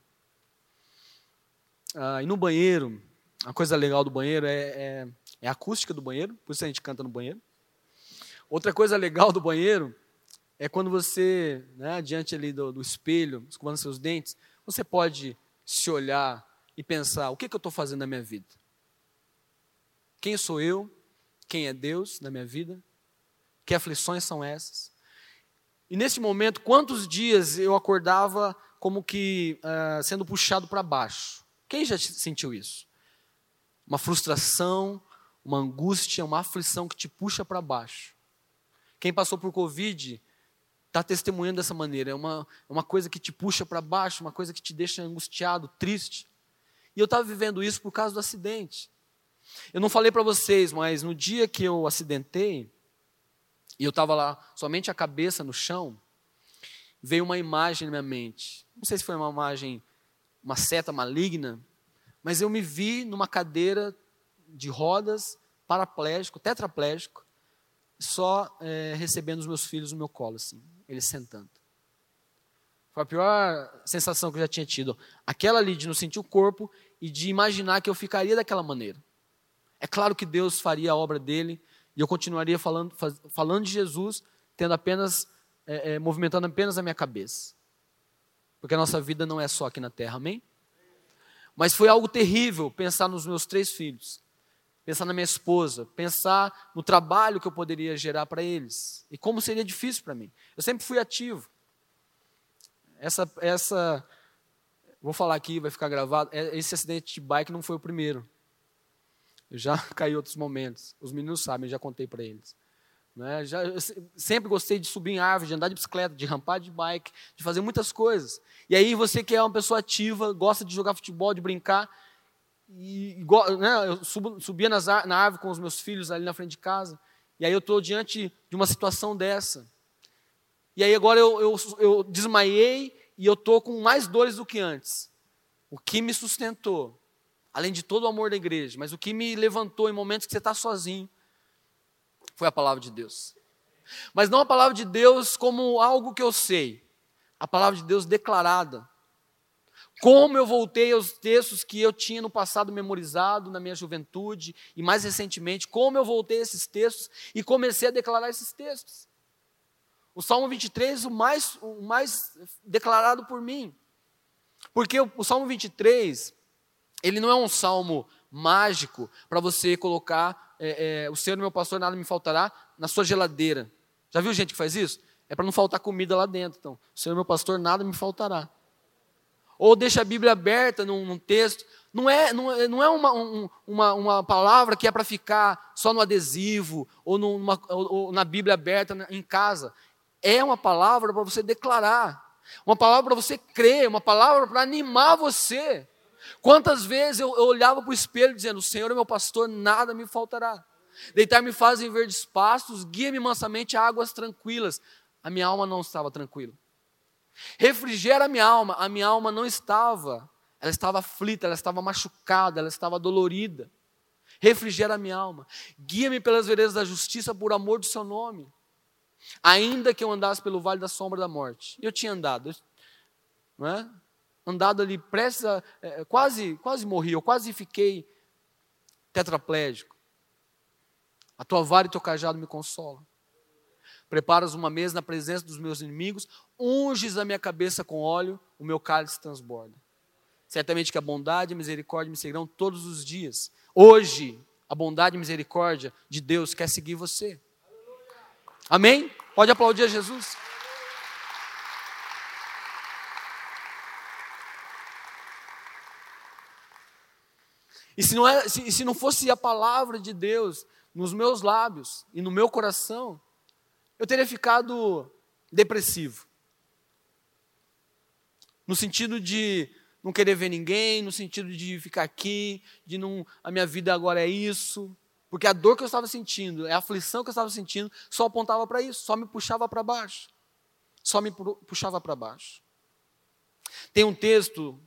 Ah, e no banheiro, a coisa legal do banheiro é, é, é, a acústica do banheiro, por isso a gente canta no banheiro. Outra coisa legal do banheiro é quando você, né, diante ali do, do espelho, escovando seus dentes, você pode se olhar e pensar: o que, que eu estou fazendo na minha vida? Quem sou eu? Quem é Deus na minha vida? Que aflições são essas? E nesse momento, quantos dias eu acordava como que uh, sendo puxado para baixo? Quem já sentiu isso? Uma frustração, uma angústia, uma aflição que te puxa para baixo. Quem passou por Covid está testemunhando dessa maneira. É uma, é uma coisa que te puxa para baixo, uma coisa que te deixa angustiado, triste. E eu estava vivendo isso por causa do acidente. Eu não falei para vocês, mas no dia que eu acidentei, e eu estava lá somente a cabeça no chão, veio uma imagem na minha mente. Não sei se foi uma imagem, uma seta maligna, mas eu me vi numa cadeira de rodas, paraplégico, tetraplégico, só é, recebendo os meus filhos no meu colo, assim, eles sentando. Foi a pior sensação que eu já tinha tido. Aquela ali de não sentir o corpo e de imaginar que eu ficaria daquela maneira. É claro que Deus faria a obra dele e eu continuaria falando, falando de Jesus, tendo apenas, é, é, movimentando apenas a minha cabeça. Porque a nossa vida não é só aqui na terra, amém? Mas foi algo terrível pensar nos meus três filhos, pensar na minha esposa, pensar no trabalho que eu poderia gerar para eles e como seria difícil para mim. Eu sempre fui ativo. Essa, essa, vou falar aqui, vai ficar gravado. É, esse acidente de bike não foi o primeiro. Eu já caí outros momentos. Os meninos sabem, já contei para eles. Né? Já, sempre gostei de subir em árvore, de andar de bicicleta, de rampar de bike, de fazer muitas coisas. E aí você que é uma pessoa ativa, gosta de jogar futebol, de brincar, e, né, eu subo, subia nas, na árvore com os meus filhos ali na frente de casa, e aí eu estou diante de uma situação dessa. E aí agora eu, eu, eu desmaiei e eu estou com mais dores do que antes. O que me sustentou, além de todo o amor da igreja, mas o que me levantou em momentos que você está sozinho, foi a palavra de Deus. Mas não a palavra de Deus como algo que eu sei, a palavra de Deus declarada. Como eu voltei aos textos que eu tinha no passado memorizado, na minha juventude, e mais recentemente, como eu voltei a esses textos e comecei a declarar esses textos. O Salmo 23, o mais, o mais declarado por mim. Porque o, o Salmo 23, ele não é um salmo mágico para você colocar é, é, o Senhor meu pastor, nada me faltará, na sua geladeira. Já viu gente que faz isso? É para não faltar comida lá dentro. Então, o Senhor meu pastor, nada me faltará. Ou deixa a Bíblia aberta num, num texto. Não é, não, é, não é uma, um, uma, uma palavra que é para ficar só no adesivo ou, numa, ou, ou na Bíblia aberta em casa é uma palavra para você declarar, uma palavra para você crer, uma palavra para animar você. Quantas vezes eu, eu olhava para o espelho dizendo: Senhor meu pastor, nada me faltará. Deitar-me faz em verdes pastos, guia-me mansamente a águas tranquilas. A minha alma não estava tranquila. Refrigera a minha alma, a minha alma não estava, ela estava aflita, ela estava machucada, ela estava dolorida. Refrigera a minha alma, guia-me pelas veredas da justiça por amor do seu nome. Ainda que eu andasse pelo vale da sombra da morte. Eu tinha andado, não é? Andado ali, prestes a, é, quase, quase morri, eu quase fiquei tetraplégico. A tua vara e teu cajado me consolam. Preparas uma mesa na presença dos meus inimigos, unges a minha cabeça com óleo, o meu cálice transborda. Certamente que a bondade e a misericórdia me seguirão todos os dias. Hoje, a bondade e misericórdia de Deus quer seguir você. Amém? Pode aplaudir a Jesus. E se não, é, se, se não fosse a palavra de Deus nos meus lábios e no meu coração, eu teria ficado depressivo. No sentido de não querer ver ninguém, no sentido de ficar aqui, de não, a minha vida agora é isso, porque a dor que eu estava sentindo, a aflição que eu estava sentindo, só apontava para isso, só me puxava para baixo. Só me puxava para baixo. Tem um texto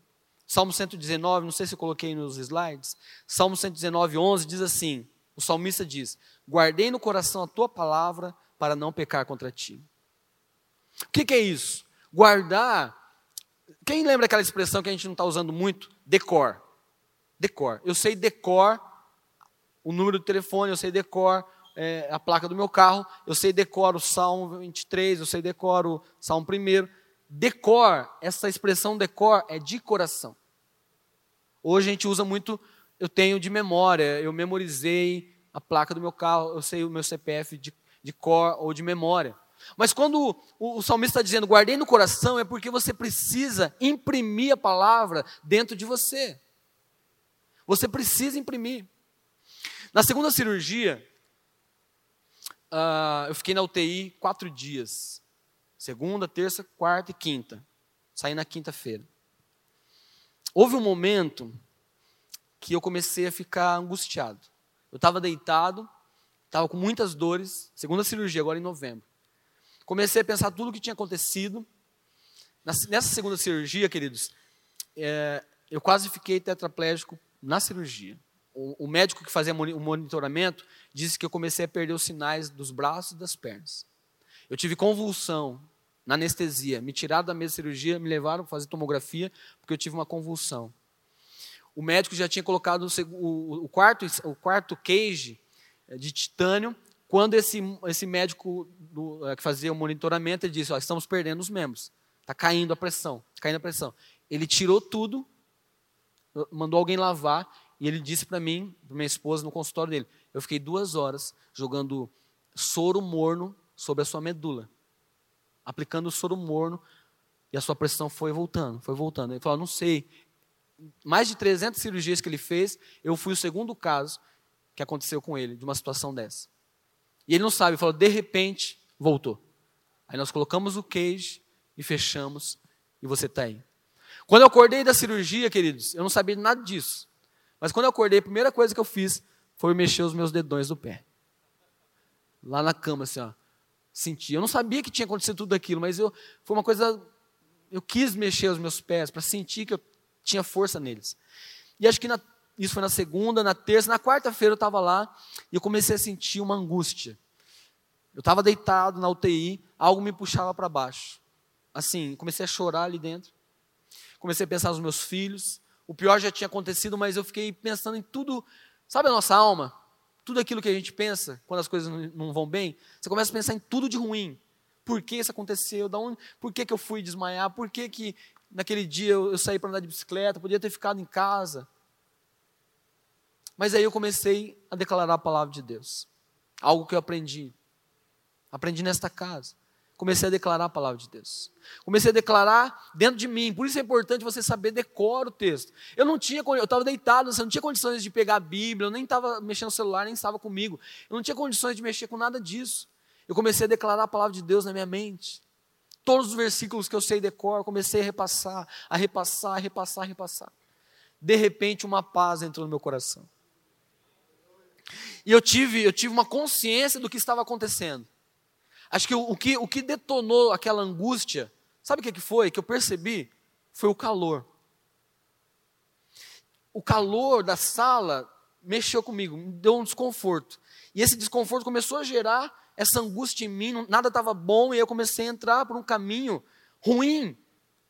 Salmo 119, não sei se eu coloquei nos slides. Salmo 119, 11 diz assim: o salmista diz: Guardei no coração a tua palavra para não pecar contra ti. O que, que é isso? Guardar. Quem lembra aquela expressão que a gente não está usando muito? Decor. Decor. Eu sei decor o número do telefone, eu sei decor é, a placa do meu carro, eu sei decor o Salmo 23, eu sei decor o Salmo 1. Decor, essa expressão decor é de coração. Hoje a gente usa muito, eu tenho de memória, eu memorizei a placa do meu carro, eu sei o meu CPF de, de cor ou de memória. Mas quando o, o salmista está dizendo guardei no coração, é porque você precisa imprimir a palavra dentro de você. Você precisa imprimir. Na segunda cirurgia, uh, eu fiquei na UTI quatro dias. Segunda, terça, quarta e quinta. Saí na quinta-feira. Houve um momento que eu comecei a ficar angustiado. Eu estava deitado, estava com muitas dores, segunda cirurgia, agora em novembro. Comecei a pensar tudo o que tinha acontecido. Nessa segunda cirurgia, queridos, é, eu quase fiquei tetraplégico na cirurgia. O, o médico que fazia o monitoramento disse que eu comecei a perder os sinais dos braços e das pernas. Eu tive convulsão na anestesia. Me tiraram da mesa de cirurgia, me levaram para fazer tomografia, porque eu tive uma convulsão. O médico já tinha colocado o, o, quarto, o quarto cage é, de titânio quando esse, esse médico do, é, que fazia o monitoramento, ele disse, ó, estamos perdendo os membros, está caindo a pressão, tá caindo a pressão. Ele tirou tudo, mandou alguém lavar, e ele disse para mim, para minha esposa, no consultório dele, eu fiquei duas horas jogando soro morno sobre a sua medula, aplicando o soro morno, e a sua pressão foi voltando, foi voltando. Ele falou, não sei, mais de 300 cirurgias que ele fez, eu fui o segundo caso que aconteceu com ele, de uma situação dessa. E ele não sabe, ele falou, de repente, voltou. Aí nós colocamos o cage e fechamos, e você está aí. Quando eu acordei da cirurgia, queridos, eu não sabia nada disso. Mas quando eu acordei, a primeira coisa que eu fiz foi mexer os meus dedões do pé. Lá na cama, assim, ó. Senti. Eu não sabia que tinha acontecido tudo aquilo, mas eu, foi uma coisa. Eu quis mexer os meus pés para sentir que eu tinha força neles. E acho que na isso foi na segunda, na terça, na quarta-feira eu estava lá e eu comecei a sentir uma angústia. Eu estava deitado na UTI, algo me puxava para baixo. Assim, comecei a chorar ali dentro. Comecei a pensar nos meus filhos. O pior já tinha acontecido, mas eu fiquei pensando em tudo. Sabe a nossa alma? Tudo aquilo que a gente pensa quando as coisas não vão bem. Você começa a pensar em tudo de ruim. Por que isso aconteceu? Da onde, por que, que eu fui desmaiar? Por que, que naquele dia eu, eu saí para andar de bicicleta? Podia ter ficado em casa. Mas aí eu comecei a declarar a palavra de Deus. Algo que eu aprendi. Aprendi nesta casa. Comecei a declarar a palavra de Deus. Comecei a declarar dentro de mim. Por isso é importante você saber decorar o texto. Eu não tinha, eu estava deitado, você não tinha condições de pegar a Bíblia, eu nem estava mexendo no celular, nem estava comigo. Eu não tinha condições de mexer com nada disso. Eu comecei a declarar a palavra de Deus na minha mente. Todos os versículos que eu sei decor, comecei a repassar, a repassar, a repassar, a repassar. De repente, uma paz entrou no meu coração. E eu tive, eu tive uma consciência do que estava acontecendo. Acho que o, o que o que detonou aquela angústia, sabe o que, que foi? Que eu percebi? Foi o calor. O calor da sala mexeu comigo, me deu um desconforto. E esse desconforto começou a gerar essa angústia em mim, nada estava bom, e eu comecei a entrar por um caminho ruim,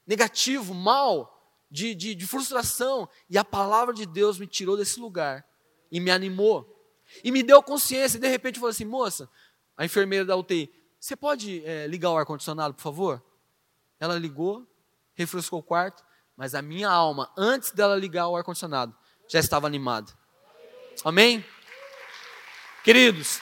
negativo, mal, de, de, de frustração. E a palavra de Deus me tirou desse lugar e me animou. E me deu consciência, e de repente falou assim: moça, a enfermeira da UTI, você pode é, ligar o ar-condicionado, por favor? Ela ligou, refrescou o quarto, mas a minha alma, antes dela ligar o ar-condicionado, já estava animada. Amém? Queridos,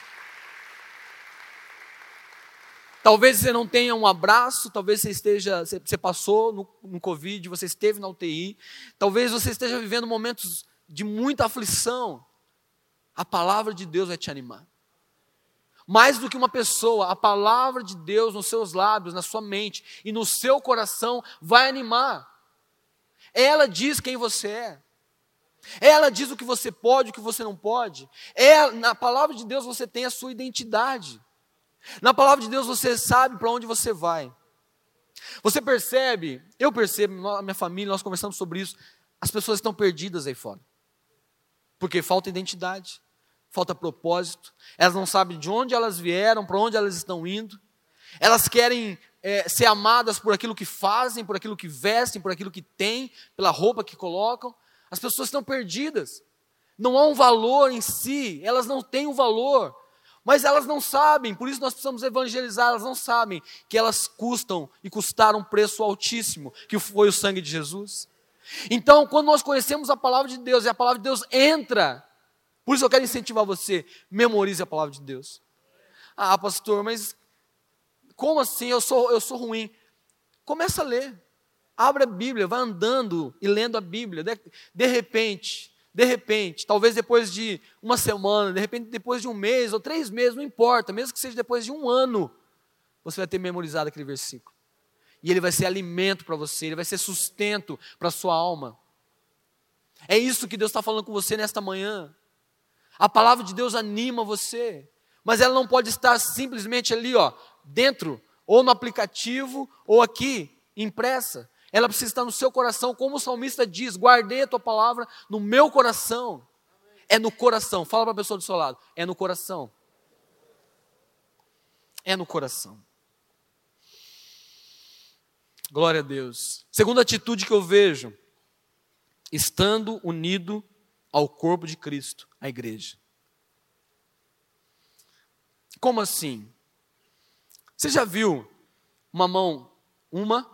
talvez você não tenha um abraço, talvez você esteja, você passou no, no Covid, você esteve na UTI, talvez você esteja vivendo momentos de muita aflição, a palavra de Deus vai te animar. Mais do que uma pessoa, a palavra de Deus nos seus lábios, na sua mente e no seu coração vai animar. Ela diz quem você é. Ela diz o que você pode, o que você não pode. É, na palavra de Deus você tem a sua identidade. Na palavra de Deus você sabe para onde você vai. Você percebe, eu percebo, minha família, nós conversamos sobre isso. As pessoas estão perdidas aí fora. Porque falta identidade, falta propósito, elas não sabem de onde elas vieram, para onde elas estão indo. Elas querem é, ser amadas por aquilo que fazem, por aquilo que vestem, por aquilo que têm, pela roupa que colocam. As pessoas estão perdidas. Não há um valor em si, elas não têm um valor. Mas elas não sabem, por isso nós precisamos evangelizar, elas não sabem que elas custam e custaram um preço altíssimo, que foi o sangue de Jesus. Então, quando nós conhecemos a palavra de Deus e a palavra de Deus entra, por isso eu quero incentivar você, memorize a palavra de Deus. Ah, pastor, mas como assim? Eu sou, eu sou ruim. Começa a ler. Abre a Bíblia, vai andando e lendo a Bíblia. De, de repente, de repente, talvez depois de uma semana, de repente depois de um mês ou três meses, não importa, mesmo que seja depois de um ano, você vai ter memorizado aquele versículo. E ele vai ser alimento para você, ele vai ser sustento para a sua alma. É isso que Deus está falando com você nesta manhã. A palavra de Deus anima você, mas ela não pode estar simplesmente ali, ó, dentro, ou no aplicativo, ou aqui, impressa. Ela precisa estar no seu coração, como o salmista diz: guardei a tua palavra no meu coração. É no coração. Fala para a pessoa do seu lado: é no coração. É no coração. Glória a Deus. Segunda atitude que eu vejo, estando unido ao corpo de Cristo, a igreja. Como assim? Você já viu uma mão, uma,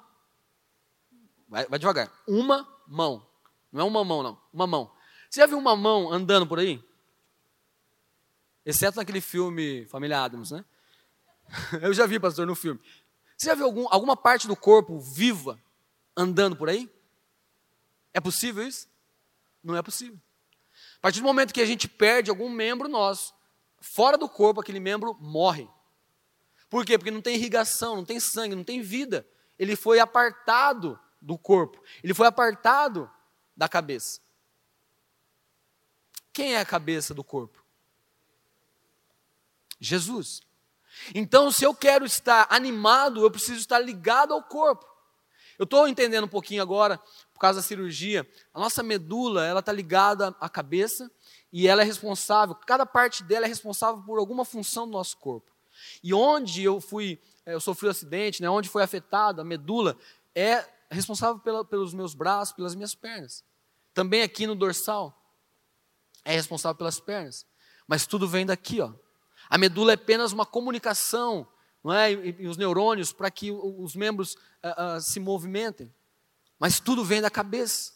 vai, vai devagar, uma mão, não é uma mão não, uma mão. Você já viu uma mão andando por aí? Exceto naquele filme Família Adams, né? Eu já vi, pastor, no filme. Você já viu algum, alguma parte do corpo viva andando por aí? É possível isso? Não é possível. A partir do momento que a gente perde algum membro nosso, fora do corpo, aquele membro morre. Por quê? Porque não tem irrigação, não tem sangue, não tem vida. Ele foi apartado do corpo, ele foi apartado da cabeça. Quem é a cabeça do corpo? Jesus. Então, se eu quero estar animado, eu preciso estar ligado ao corpo. Eu estou entendendo um pouquinho agora, por causa da cirurgia, a nossa medula ela está ligada à cabeça e ela é responsável, cada parte dela é responsável por alguma função do nosso corpo. E onde eu fui, eh, eu sofri um acidente, né, onde foi afetado a medula, é responsável pela, pelos meus braços, pelas minhas pernas. Também aqui no dorsal, é responsável pelas pernas. Mas tudo vem daqui, ó. A medula é apenas uma comunicação, não é? E, e os neurônios para que os membros uh, uh, se movimentem. Mas tudo vem da cabeça.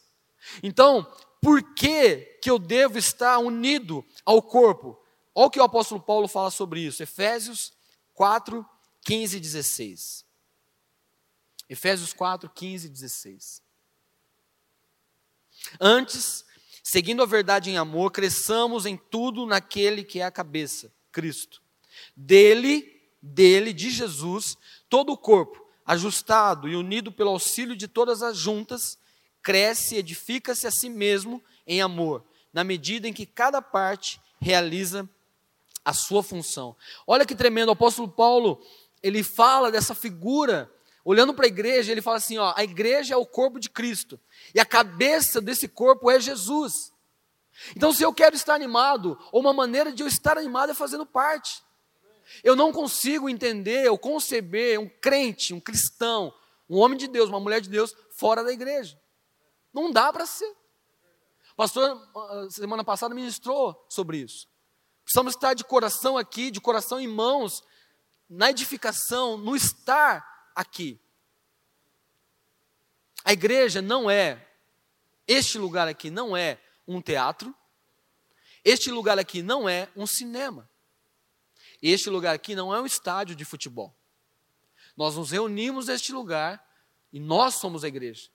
Então, por que, que eu devo estar unido ao corpo? Olha o que o apóstolo Paulo fala sobre isso. Efésios 4, 15 e 16. Efésios 4, 15 e 16. Antes, seguindo a verdade em amor, cresçamos em tudo naquele que é a cabeça, Cristo. Dele, dele, de Jesus, todo o corpo, ajustado e unido pelo auxílio de todas as juntas, cresce e edifica-se a si mesmo em amor, na medida em que cada parte realiza a sua função. Olha que tremendo, o apóstolo Paulo, ele fala dessa figura, olhando para a igreja, ele fala assim: ó, a igreja é o corpo de Cristo, e a cabeça desse corpo é Jesus. Então, se eu quero estar animado, ou uma maneira de eu estar animado é fazendo parte. Eu não consigo entender ou conceber um crente, um cristão, um homem de Deus, uma mulher de Deus, fora da igreja. Não dá para ser. O pastor, ah, semana passada, ministrou sobre isso. Precisamos estar de coração aqui, de coração em mãos, na edificação, no estar aqui. A igreja não é, este lugar aqui não é um teatro, este lugar aqui não é um cinema, este lugar aqui não é um estádio de futebol. Nós nos reunimos neste lugar e nós somos a igreja.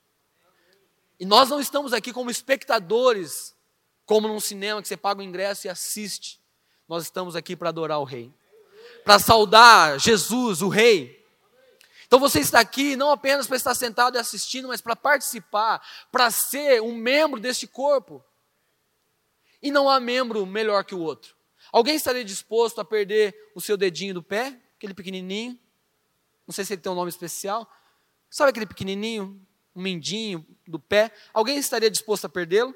E nós não estamos aqui como espectadores, como num cinema que você paga o ingresso e assiste nós estamos aqui para adorar o Rei, para saudar Jesus, o Rei. Então você está aqui não apenas para estar sentado e assistindo, mas para participar, para ser um membro deste corpo. E não há membro melhor que o outro. Alguém estaria disposto a perder o seu dedinho do pé, aquele pequenininho? Não sei se ele tem um nome especial. Sabe aquele pequenininho? um mindinho do pé, alguém estaria disposto a perdê-lo?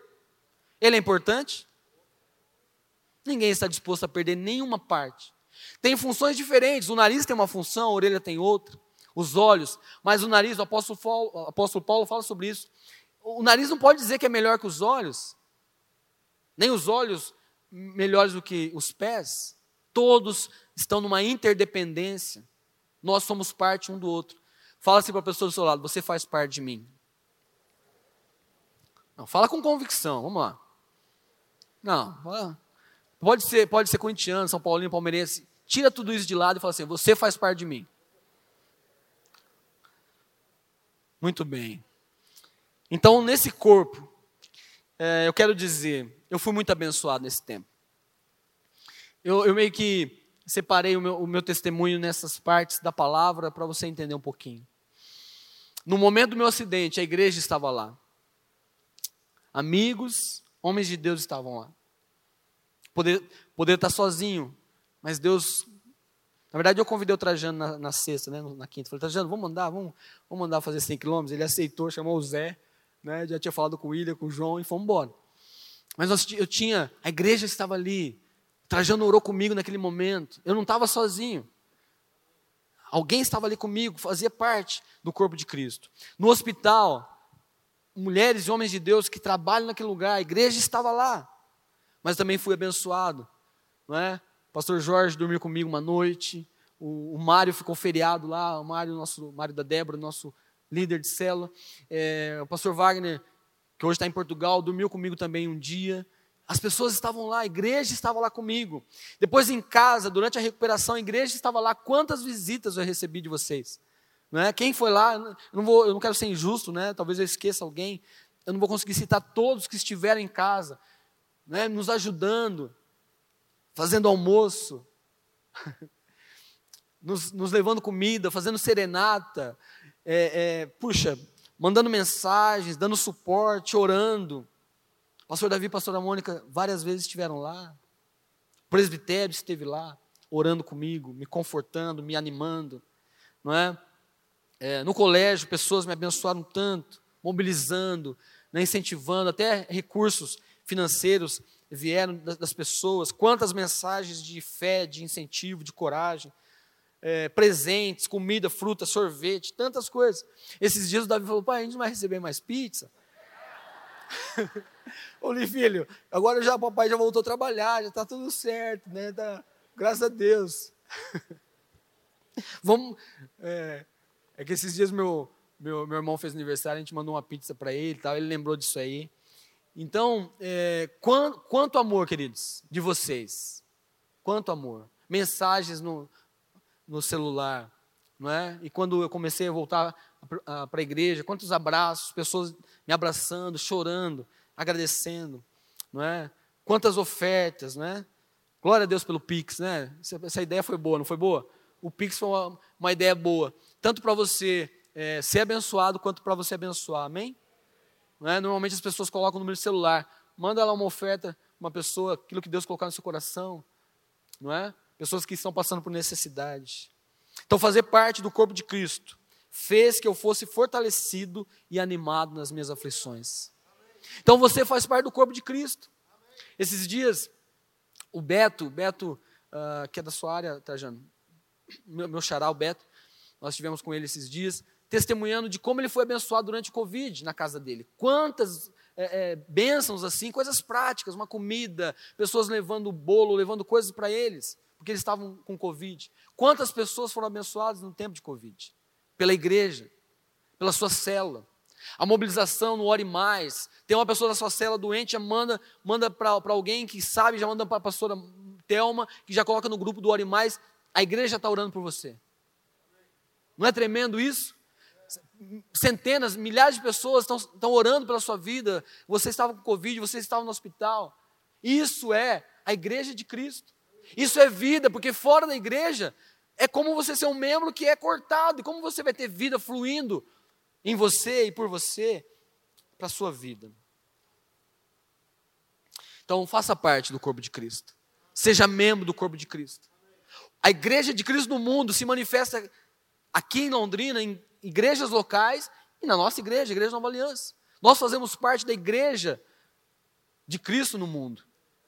Ele é importante? Ninguém está disposto a perder nenhuma parte. Tem funções diferentes. O nariz tem uma função, a orelha tem outra. Os olhos, mas o nariz, o apóstolo Paulo, o apóstolo Paulo fala sobre isso. O nariz não pode dizer que é melhor que os olhos, nem os olhos melhores do que os pés. Todos estão numa interdependência. Nós somos parte um do outro. Fala assim para a pessoa do seu lado: você faz parte de mim. Não, fala com convicção, vamos lá. Não, pode ser, pode ser corintiano, São Paulino, palmeirense. Tira tudo isso de lado e fala assim: você faz parte de mim. Muito bem. Então, nesse corpo, é, eu quero dizer, eu fui muito abençoado nesse tempo. Eu, eu meio que separei o meu, o meu testemunho nessas partes da palavra para você entender um pouquinho. No momento do meu acidente, a igreja estava lá. Amigos, homens de Deus estavam lá. Poder, poder estar sozinho, mas Deus na verdade, eu convidei o Trajano na, na sexta, né, na quinta. Falei, Trajano, vamos mandar, vamos, vamos mandar fazer 100 quilômetros. Ele aceitou, chamou o Zé, né, já tinha falado com o William, com o João e fomos embora. Mas nós, eu tinha, a igreja estava ali. O Trajano orou comigo naquele momento. Eu não estava sozinho. Alguém estava ali comigo, fazia parte do corpo de Cristo. No hospital, mulheres e homens de Deus que trabalham naquele lugar, a igreja estava lá. Mas também fui abençoado, não é? pastor Jorge dormiu comigo uma noite. O, o Mário ficou feriado lá. O Mário, nosso Mário da Débora, nosso líder de célula. É, o pastor Wagner, que hoje está em Portugal, dormiu comigo também um dia. As pessoas estavam lá, a igreja estava lá comigo. Depois em casa, durante a recuperação, a igreja estava lá. Quantas visitas eu recebi de vocês? Não é? Quem foi lá? Eu não, vou, eu não quero ser injusto, né? talvez eu esqueça alguém. Eu não vou conseguir citar todos que estiveram em casa, né? nos ajudando, fazendo almoço, nos, nos, levando comida, fazendo serenata, é, é, puxa, mandando mensagens, dando suporte, orando. Pastor Davi e pastora Mônica várias vezes estiveram lá. O presbitério esteve lá, orando comigo, me confortando, me animando. Não é? é no colégio, pessoas me abençoaram tanto, mobilizando, né, incentivando, até recursos financeiros vieram das pessoas, quantas mensagens de fé, de incentivo, de coragem, é, presentes, comida, fruta, sorvete, tantas coisas. Esses dias o Davi falou: pai, a gente não vai receber mais pizza? Ô, filho, agora já o papai já voltou a trabalhar, já está tudo certo, né? Tá, graças a Deus. Vamos. É, é, que esses dias meu, meu, meu irmão fez aniversário, a gente mandou uma pizza para ele, tal, ele lembrou disso aí. Então, é, quanto amor, queridos, de vocês. Quanto amor. Mensagens no, no celular, não é? E quando eu comecei a voltar para a igreja, quantos abraços, pessoas me abraçando, chorando, agradecendo, não é? Quantas ofertas, não é? Glória a Deus pelo Pix, né? Essa, ideia foi boa, não foi boa? O Pix foi uma, uma ideia boa, tanto para você é, ser abençoado quanto para você abençoar, amém? É? Normalmente as pessoas colocam o número de celular. Manda lá uma oferta, uma pessoa, aquilo que Deus colocar no seu coração. Não é? Pessoas que estão passando por necessidade. Então, fazer parte do corpo de Cristo fez que eu fosse fortalecido e animado nas minhas aflições. Então, você faz parte do corpo de Cristo. Esses dias, o Beto, Beto, uh, que é da sua área, Trajano, meu, meu xará, o Beto, nós estivemos com ele esses dias, testemunhando de como ele foi abençoado durante o Covid na casa dele. Quantas é, é, bênçãos assim, coisas práticas, uma comida, pessoas levando bolo, levando coisas para eles, porque eles estavam com Covid. Quantas pessoas foram abençoadas no tempo de Covid? Pela igreja, pela sua célula. A mobilização no Ore Mais. Tem uma pessoa da sua célula doente, já manda, manda para alguém que sabe, já manda para a pastora Thelma, que já coloca no grupo do Ore Mais. A igreja está orando por você. Não é tremendo isso? centenas, milhares de pessoas estão orando pela sua vida, você estava com Covid, você estava no hospital. Isso é a igreja de Cristo. Isso é vida, porque fora da igreja é como você ser um membro que é cortado, e como você vai ter vida fluindo em você e por você para a sua vida. Então, faça parte do corpo de Cristo. Seja membro do corpo de Cristo. A igreja de Cristo no mundo se manifesta aqui em Londrina, em igrejas locais E na nossa igreja, a Igreja Nova Aliança. Nós fazemos parte da igreja de Cristo no mundo.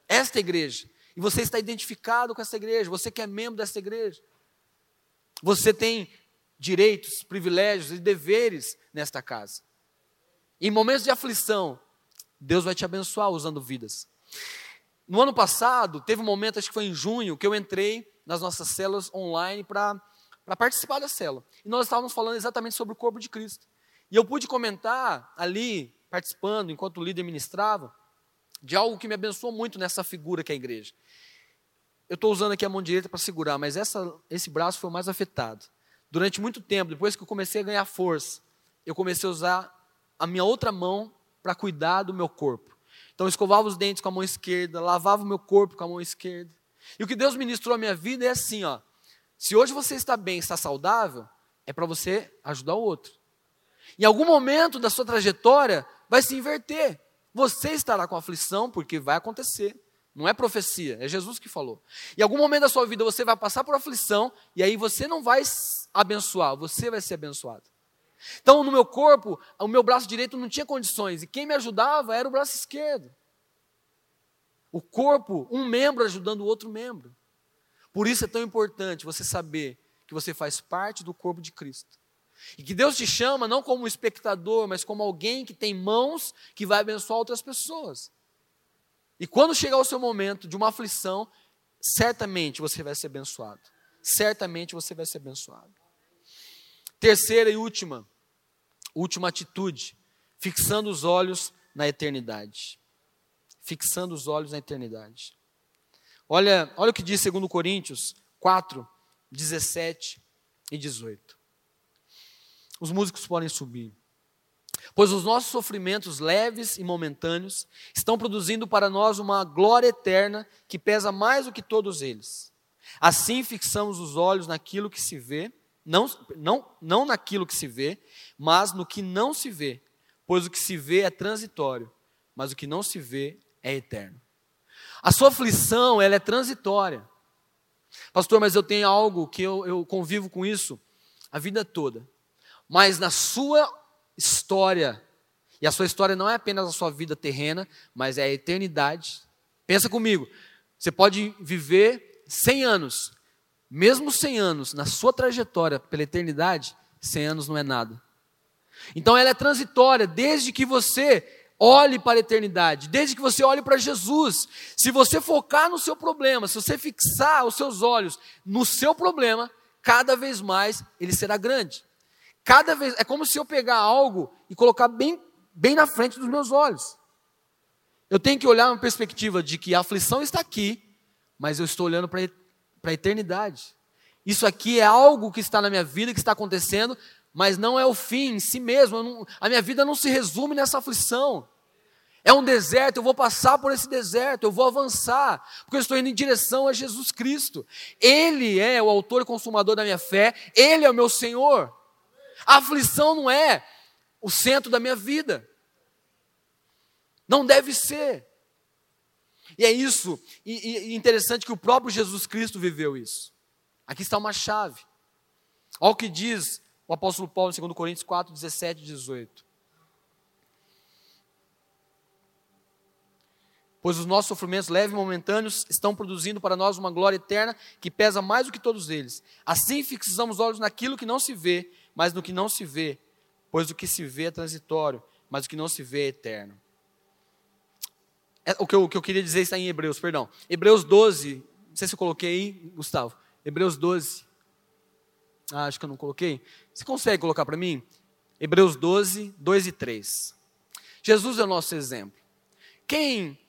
Esta igreja. E você está identificado com essa igreja, você que é membro dessa igreja. Você tem direitos, privilégios e deveres nesta casa. Em momentos de aflição, Deus vai te abençoar usando vidas. No ano passado, teve um momento, acho que foi em junho, que eu entrei nas nossas células online para participar da célula. E nós estávamos falando exatamente sobre o corpo de Cristo. E eu pude comentar ali, participando, enquanto o líder ministrava, de algo que me abençoou muito nessa figura que é a igreja. Eu estou usando aqui a mão direita para segurar, mas essa, esse braço foi o mais afetado. Durante muito tempo, depois que eu comecei a ganhar força, eu comecei a usar a minha outra mão para cuidar do meu corpo. Então, eu escovava os dentes com a mão esquerda, lavava o meu corpo com a mão esquerda. E o que Deus ministrou à minha vida é assim, ó. Se hoje você está bem, está saudável, é para você ajudar o outro. Em algum momento da sua trajetória, vai se inverter. Você estará com aflição, porque vai acontecer. Não é profecia, é Jesus que falou. Em algum momento da sua vida você vai passar por aflição, e aí você não vai abençoar, você vai ser abençoado. Então, no meu corpo, o meu braço direito não tinha condições, e quem me ajudava era o braço esquerdo. O corpo, um membro ajudando o outro membro. Por isso é tão importante você saber que você faz parte do corpo de Cristo. E que Deus te chama não como um espectador, mas como alguém que tem mãos que vai abençoar outras pessoas. E quando chegar o seu momento de uma aflição, certamente você vai ser abençoado. Certamente você vai ser abençoado. Terceira e última, última atitude, fixando os olhos na eternidade. Fixando os olhos na eternidade. Olha, olha o que diz 2 Coríntios 4, 17 e 18. Os músicos podem subir. Pois os nossos sofrimentos leves e momentâneos estão produzindo para nós uma glória eterna que pesa mais do que todos eles. Assim fixamos os olhos naquilo que se vê não, não, não naquilo que se vê, mas no que não se vê, pois o que se vê é transitório, mas o que não se vê é eterno. A sua aflição, ela é transitória. Pastor, mas eu tenho algo que eu, eu convivo com isso a vida toda. Mas na sua história, e a sua história não é apenas a sua vida terrena, mas é a eternidade. Pensa comigo, você pode viver 100 anos, mesmo 100 anos, na sua trajetória pela eternidade, 100 anos não é nada. Então ela é transitória, desde que você olhe para a eternidade, desde que você olhe para Jesus. Se você focar no seu problema, se você fixar os seus olhos no seu problema, cada vez mais ele será grande. Cada vez é como se eu pegar algo e colocar bem, bem na frente dos meus olhos. Eu tenho que olhar uma perspectiva de que a aflição está aqui, mas eu estou olhando para a eternidade. Isso aqui é algo que está na minha vida, que está acontecendo, mas não é o fim em si mesmo. Não, a minha vida não se resume nessa aflição. É um deserto, eu vou passar por esse deserto, eu vou avançar, porque eu estou indo em direção a Jesus Cristo. Ele é o autor e consumador da minha fé, Ele é o meu Senhor. A aflição não é o centro da minha vida. Não deve ser. E é isso, e, e interessante que o próprio Jesus Cristo viveu isso. Aqui está uma chave. Olha o que diz o apóstolo Paulo em 2 Coríntios 4, 17 e 18. Pois os nossos sofrimentos leves e momentâneos estão produzindo para nós uma glória eterna que pesa mais do que todos eles. Assim fixamos os olhos naquilo que não se vê, mas no que não se vê, pois o que se vê é transitório, mas o que não se vê é eterno. É, o, que eu, o que eu queria dizer está em Hebreus, perdão. Hebreus 12, não sei se eu coloquei aí, Gustavo. Hebreus 12. Ah, acho que eu não coloquei. Você consegue colocar para mim? Hebreus 12, 2 e 3. Jesus é o nosso exemplo. Quem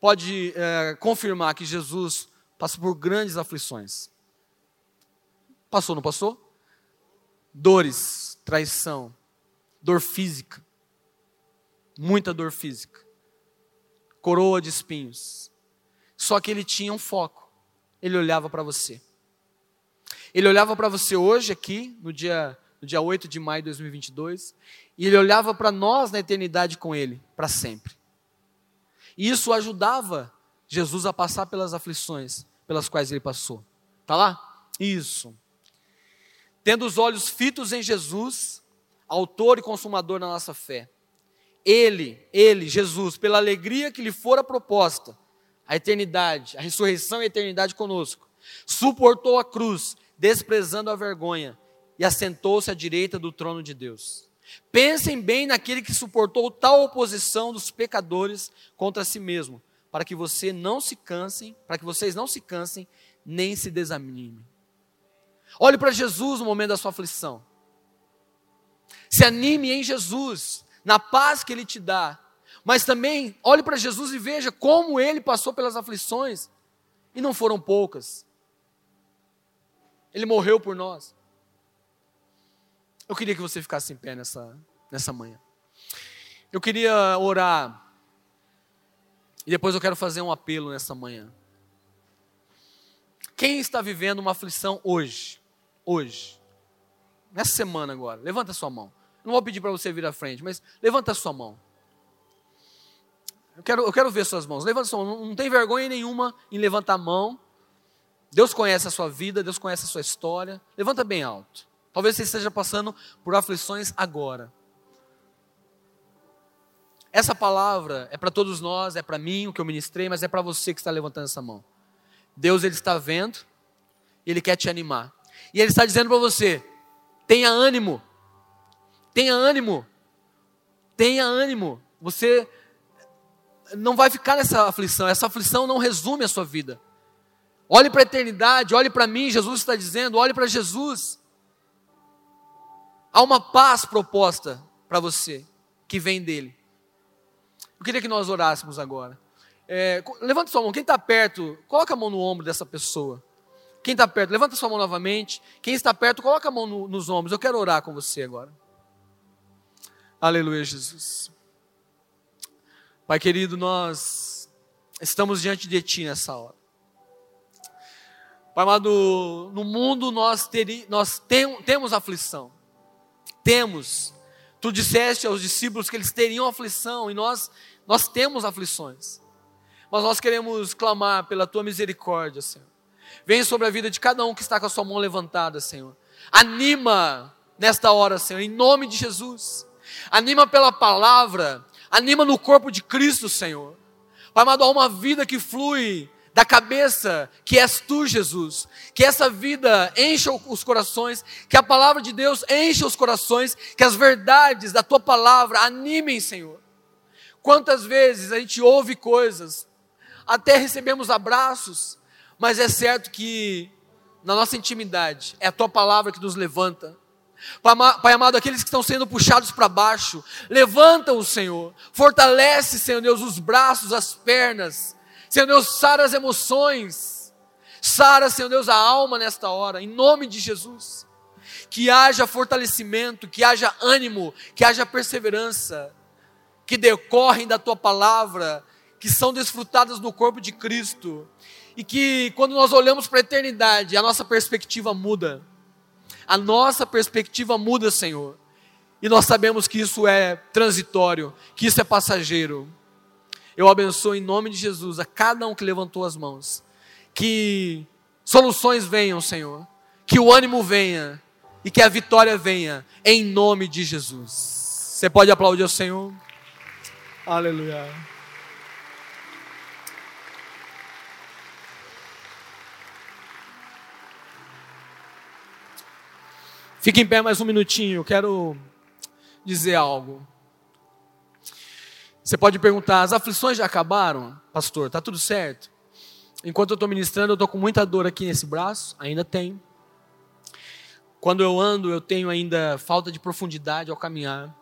pode é, confirmar que Jesus passou por grandes aflições? Passou, não passou? Dores, traição, dor física, muita dor física coroa de espinhos. Só que ele tinha um foco. Ele olhava para você. Ele olhava para você hoje aqui, no dia, no dia 8 de maio de 2022, e ele olhava para nós na eternidade com ele, para sempre. E isso ajudava Jesus a passar pelas aflições pelas quais ele passou. Tá lá? Isso. Tendo os olhos fitos em Jesus, autor e consumador da nossa fé. Ele, ele, Jesus, pela alegria que lhe fora proposta, a eternidade, a ressurreição e a eternidade conosco, suportou a cruz, desprezando a vergonha, e assentou-se à direita do trono de Deus. Pensem bem naquele que suportou tal oposição dos pecadores contra si mesmo, para que você não se cansem, para que vocês não se cansem nem se desanimem. Olhe para Jesus no momento da sua aflição. Se anime em Jesus, na paz que Ele te dá. Mas também olhe para Jesus e veja como Ele passou pelas aflições, e não foram poucas. Ele morreu por nós. Eu queria que você ficasse em pé nessa, nessa manhã. Eu queria orar. E depois eu quero fazer um apelo nessa manhã. Quem está vivendo uma aflição hoje? Hoje. Nessa semana agora. Levanta sua mão. Não vou pedir para você vir à frente, mas levanta sua mão. Eu quero, eu quero ver suas mãos. Levanta sua mão. Não tem vergonha nenhuma em levantar a mão. Deus conhece a sua vida, Deus conhece a sua história. Levanta bem alto. Talvez você esteja passando por aflições agora. Essa palavra é para todos nós, é para mim, o que eu ministrei, mas é para você que está levantando essa mão. Deus ele está vendo, ele quer te animar. E ele está dizendo para você: tenha ânimo. Tenha ânimo. Tenha ânimo. Você não vai ficar nessa aflição. Essa aflição não resume a sua vida. Olhe para a eternidade, olhe para mim, Jesus está dizendo, olhe para Jesus. Há uma paz proposta para você, que vem dele. Eu queria que nós orássemos agora. É, levanta sua mão, quem está perto, coloca a mão no ombro dessa pessoa. Quem está perto, levanta sua mão novamente. Quem está perto, coloca a mão no, nos ombros. Eu quero orar com você agora. Aleluia, Jesus. Pai querido, nós estamos diante de Ti nessa hora. Pai amado, no mundo nós, teri, nós tem, temos aflição. Temos. Tu disseste aos discípulos que eles teriam aflição e nós, nós temos aflições. Mas nós queremos clamar pela Tua misericórdia, Senhor. Vem sobre a vida de cada um que está com a sua mão levantada, Senhor. Anima nesta hora, Senhor, em nome de Jesus anima pela palavra, anima no corpo de Cristo, Senhor. Pai amado, há uma vida que flui da cabeça, que és tu, Jesus. Que essa vida encha os corações, que a palavra de Deus encha os corações, que as verdades da tua palavra animem, Senhor. Quantas vezes a gente ouve coisas, até recebemos abraços, mas é certo que na nossa intimidade é a tua palavra que nos levanta. Pai amado, aqueles que estão sendo puxados para baixo, levanta-o, Senhor. Fortalece, Senhor Deus, os braços, as pernas. Senhor Deus, sara as emoções. Sara, Senhor Deus, a alma nesta hora, em nome de Jesus. Que haja fortalecimento, que haja ânimo, que haja perseverança, que decorrem da tua palavra, que são desfrutadas no corpo de Cristo. E que quando nós olhamos para a eternidade, a nossa perspectiva muda a nossa perspectiva muda, Senhor. E nós sabemos que isso é transitório, que isso é passageiro. Eu abençoo em nome de Jesus a cada um que levantou as mãos. Que soluções venham, Senhor. Que o ânimo venha e que a vitória venha em nome de Jesus. Você pode aplaudir o Senhor? Aleluia. Fique em pé mais um minutinho, quero dizer algo. Você pode perguntar: as aflições já acabaram, pastor? Está tudo certo? Enquanto eu estou ministrando, eu estou com muita dor aqui nesse braço, ainda tem. Quando eu ando, eu tenho ainda falta de profundidade ao caminhar.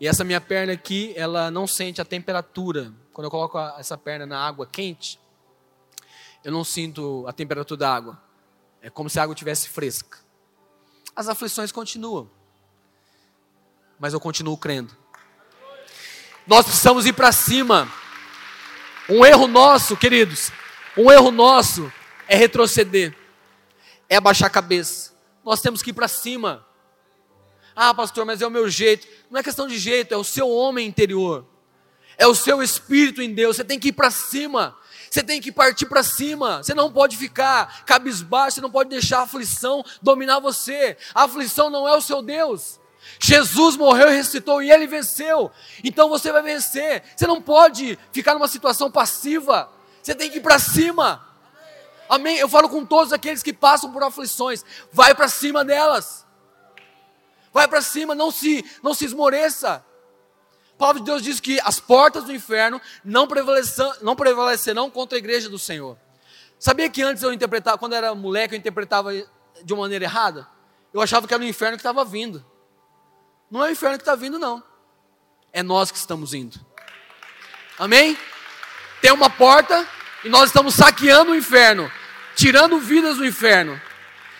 E essa minha perna aqui, ela não sente a temperatura. Quando eu coloco essa perna na água quente, eu não sinto a temperatura da água. É como se a água estivesse fresca as aflições continuam. Mas eu continuo crendo. Nós precisamos ir para cima. Um erro nosso, queridos, um erro nosso é retroceder, é abaixar a cabeça. Nós temos que ir para cima. Ah, pastor, mas é o meu jeito. Não é questão de jeito, é o seu homem interior. É o seu espírito em Deus. Você tem que ir para cima. Você tem que partir para cima. Você não pode ficar cabisbaixo, você não pode deixar a aflição dominar você. A aflição não é o seu Deus. Jesus morreu e ressuscitou e ele venceu. Então você vai vencer. Você não pode ficar numa situação passiva. Você tem que ir para cima. Amém? Eu falo com todos aqueles que passam por aflições. Vai para cima delas. Vai para cima, não se, não se esmoreça. A palavra de Deus diz que as portas do inferno não, não prevalecerão contra a igreja do Senhor. Sabia que antes eu interpretava, quando era moleque, eu interpretava de uma maneira errada? Eu achava que era o inferno que estava vindo. Não é o inferno que está vindo, não. É nós que estamos indo. Amém? Tem uma porta e nós estamos saqueando o inferno, tirando vidas do inferno.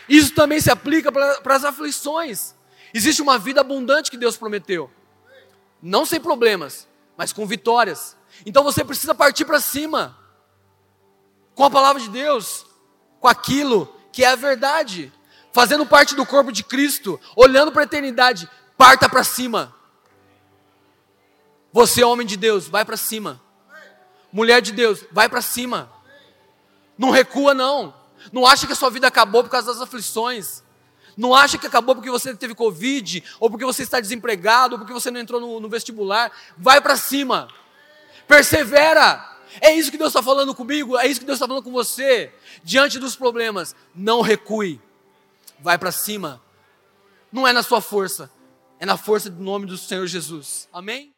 Isso também se aplica para as aflições. Existe uma vida abundante que Deus prometeu. Não sem problemas, mas com vitórias. Então você precisa partir para cima. Com a palavra de Deus, com aquilo que é a verdade, fazendo parte do corpo de Cristo, olhando para a eternidade, parta para cima. Você, homem de Deus, vai para cima. Mulher de Deus, vai para cima. Não recua, não. Não acha que a sua vida acabou por causa das aflições. Não acha que acabou porque você teve Covid, ou porque você está desempregado, ou porque você não entrou no, no vestibular. Vai para cima. Persevera. É isso que Deus está falando comigo, é isso que Deus está falando com você. Diante dos problemas, não recue. Vai para cima. Não é na sua força, é na força do nome do Senhor Jesus. Amém?